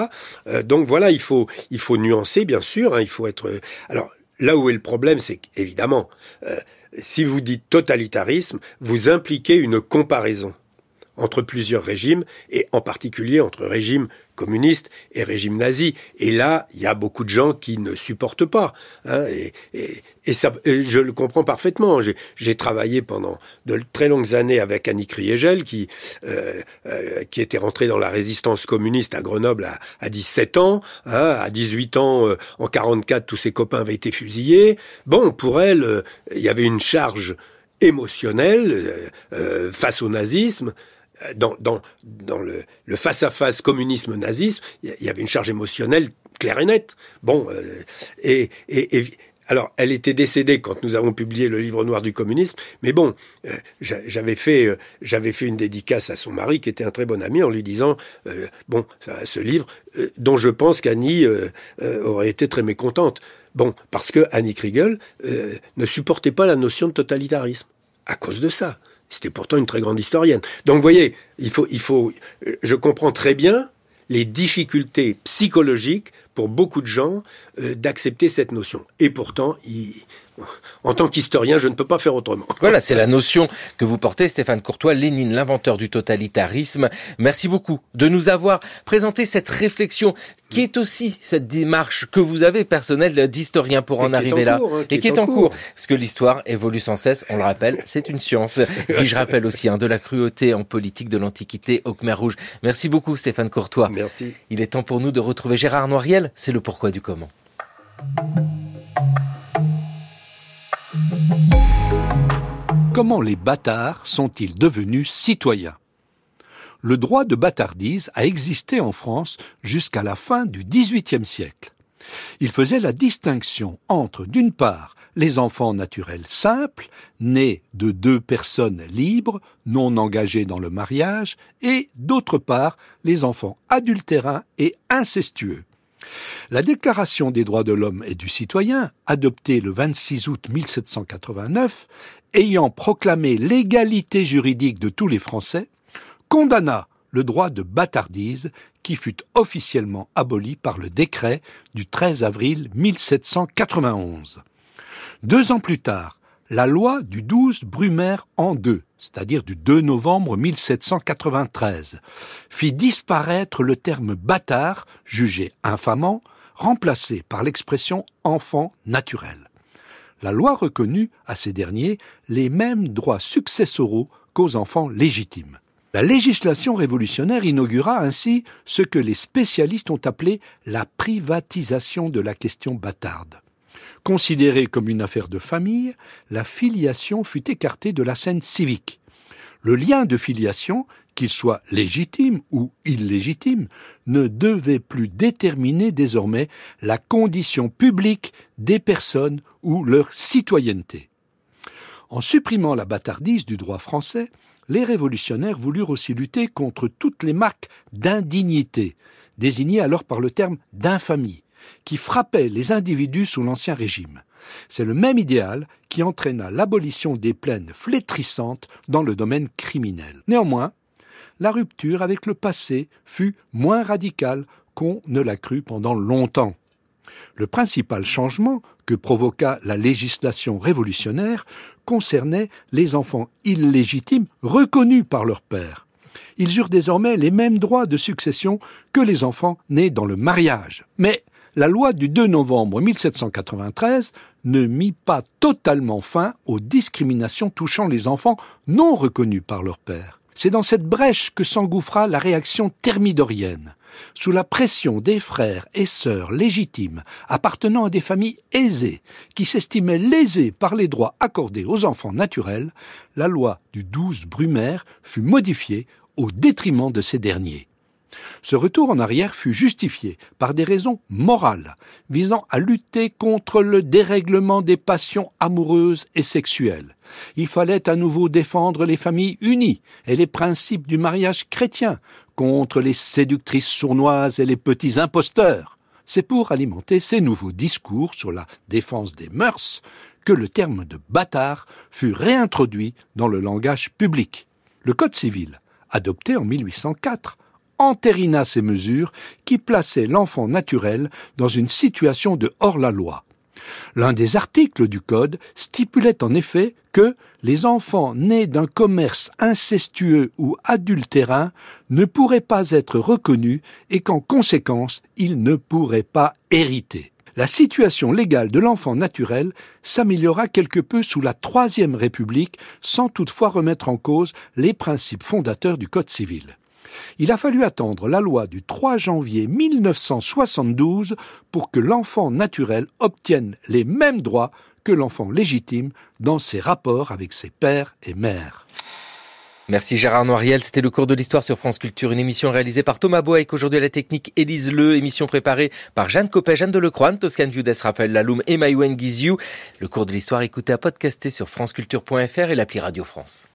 S5: Euh, donc voilà, il faut il faut nuancer, bien sûr. Hein, il faut être. Alors là où est le problème, c'est qu'évidemment, euh, si vous dites totalitarisme, vous impliquez une comparaison entre plusieurs régimes, et en particulier entre régime communiste et régime nazi. Et là, il y a beaucoup de gens qui ne supportent pas. Hein, et, et, ça, je le comprends parfaitement. J'ai travaillé pendant de très longues années avec Annick Riegel, qui, euh, euh, qui était rentrée dans la résistance communiste à Grenoble à, à 17 ans. Hein, à 18 ans, euh, en 44, tous ses copains avaient été fusillés. Bon, pour elle, euh, il y avait une charge émotionnelle euh, face au nazisme dans, dans, le, face-à-face communisme-nazisme, il y avait une charge émotionnelle claire et nette. Bon, euh, et, alors, elle était décédée quand nous avons publié le livre noir du communisme, mais bon, euh, j'avais fait, euh, fait une dédicace à son mari, qui était un très bon ami, en lui disant, euh, bon, ce livre, dont je pense qu'Annie aurait été très mécontente. Bon, parce que Annie Kriegel ne supportait pas la notion de totalitarisme, à cause de ça. C'était pourtant une très grande historienne. Donc, vous voyez, il faut, il faut, je comprends très bien les difficultés psychologiques pour beaucoup de gens euh, d'accepter cette notion. Et pourtant, en tant qu'historien, je ne peux pas faire autrement.
S2: Voilà, c'est la notion que vous portez, Stéphane Courtois, Lénine, l'inventeur du totalitarisme. Merci beaucoup de nous avoir présenté cette réflexion qui est aussi cette démarche que vous avez personnelle d'historien pour en arriver là
S5: hein,
S2: et qui est en cours. Parce que l'histoire évolue sans cesse, on le rappelle, c'est une science. Et je rappelle aussi hein, de la cruauté en politique de l'Antiquité au Khmer Rouge. Merci beaucoup Stéphane Courtois.
S5: Merci.
S2: Il est temps pour nous de retrouver Gérard Noiriel, c'est le pourquoi du comment.
S7: Comment les bâtards sont-ils devenus citoyens? Le droit de bâtardise a existé en France jusqu'à la fin du XVIIIe siècle. Il faisait la distinction entre, d'une part, les enfants naturels simples, nés de deux personnes libres, non engagées dans le mariage, et, d'autre part, les enfants adultérins et incestueux. La Déclaration des droits de l'homme et du citoyen, adoptée le 26 août 1789, ayant proclamé l'égalité juridique de tous les Français, condamna le droit de bâtardise qui fut officiellement aboli par le décret du 13 avril 1791. Deux ans plus tard, la loi du 12 Brumaire en deux, c'est-à-dire du 2 novembre 1793, fit disparaître le terme bâtard, jugé infamant, remplacé par l'expression enfant naturel. La loi reconnut à ces derniers les mêmes droits successoraux qu'aux enfants légitimes. La législation révolutionnaire inaugura ainsi ce que les spécialistes ont appelé la privatisation de la question bâtarde. Considérée comme une affaire de famille, la filiation fut écartée de la scène civique. Le lien de filiation, qu'il soit légitime ou illégitime, ne devait plus déterminer désormais la condition publique des personnes ou leur citoyenneté. En supprimant la bâtardise du droit français, les révolutionnaires voulurent aussi lutter contre toutes les marques d'indignité, désignées alors par le terme d'infamie, qui frappait les individus sous l'Ancien Régime. C'est le même idéal qui entraîna l'abolition des plaines flétrissantes dans le domaine criminel. Néanmoins, la rupture avec le passé fut moins radicale qu'on ne l'a cru pendant longtemps. Le principal changement que provoqua la législation révolutionnaire concernait les enfants illégitimes reconnus par leur père. Ils eurent désormais les mêmes droits de succession que les enfants nés dans le mariage. Mais la loi du 2 novembre 1793 ne mit pas totalement fin aux discriminations touchant les enfants non reconnus par leur père. C'est dans cette brèche que s'engouffra la réaction thermidorienne. Sous la pression des frères et sœurs légitimes appartenant à des familles aisées, qui s'estimaient lésées par les droits accordés aux enfants naturels, la loi du 12 Brumaire fut modifiée au détriment de ces derniers. Ce retour en arrière fut justifié par des raisons morales visant à lutter contre le dérèglement des passions amoureuses et sexuelles. Il fallait à nouveau défendre les familles unies et les principes du mariage chrétien contre les séductrices sournoises et les petits imposteurs. C'est pour alimenter ces nouveaux discours sur la défense des mœurs que le terme de bâtard fut réintroduit dans le langage public. Le Code civil, adopté en 1804, entérina ces mesures qui plaçaient l'enfant naturel dans une situation de hors-la-loi. L'un des articles du Code stipulait en effet que les enfants nés d'un commerce incestueux ou adultérin ne pourraient pas être reconnus et qu'en conséquence ils ne pourraient pas hériter. La situation légale de l'enfant naturel s'améliora quelque peu sous la Troisième République sans toutefois remettre en cause les principes fondateurs du Code civil. Il a fallu attendre la loi du 3 janvier 1972 pour que l'enfant naturel obtienne les mêmes droits que l'enfant légitime dans ses rapports avec ses pères et mères.
S2: Merci Gérard Noiriel, c'était le cours de l'histoire sur France Culture, une émission réalisée par Thomas Boek, aujourd'hui la technique Élise Le, émission préparée par Jeanne Copé, Jeanne Delecroix, Toscan Viudes, Raphaël Laloum et Maïwen Guiziou. Le cours de l'histoire écouté à podcaster sur franceculture.fr et l'appli Radio France.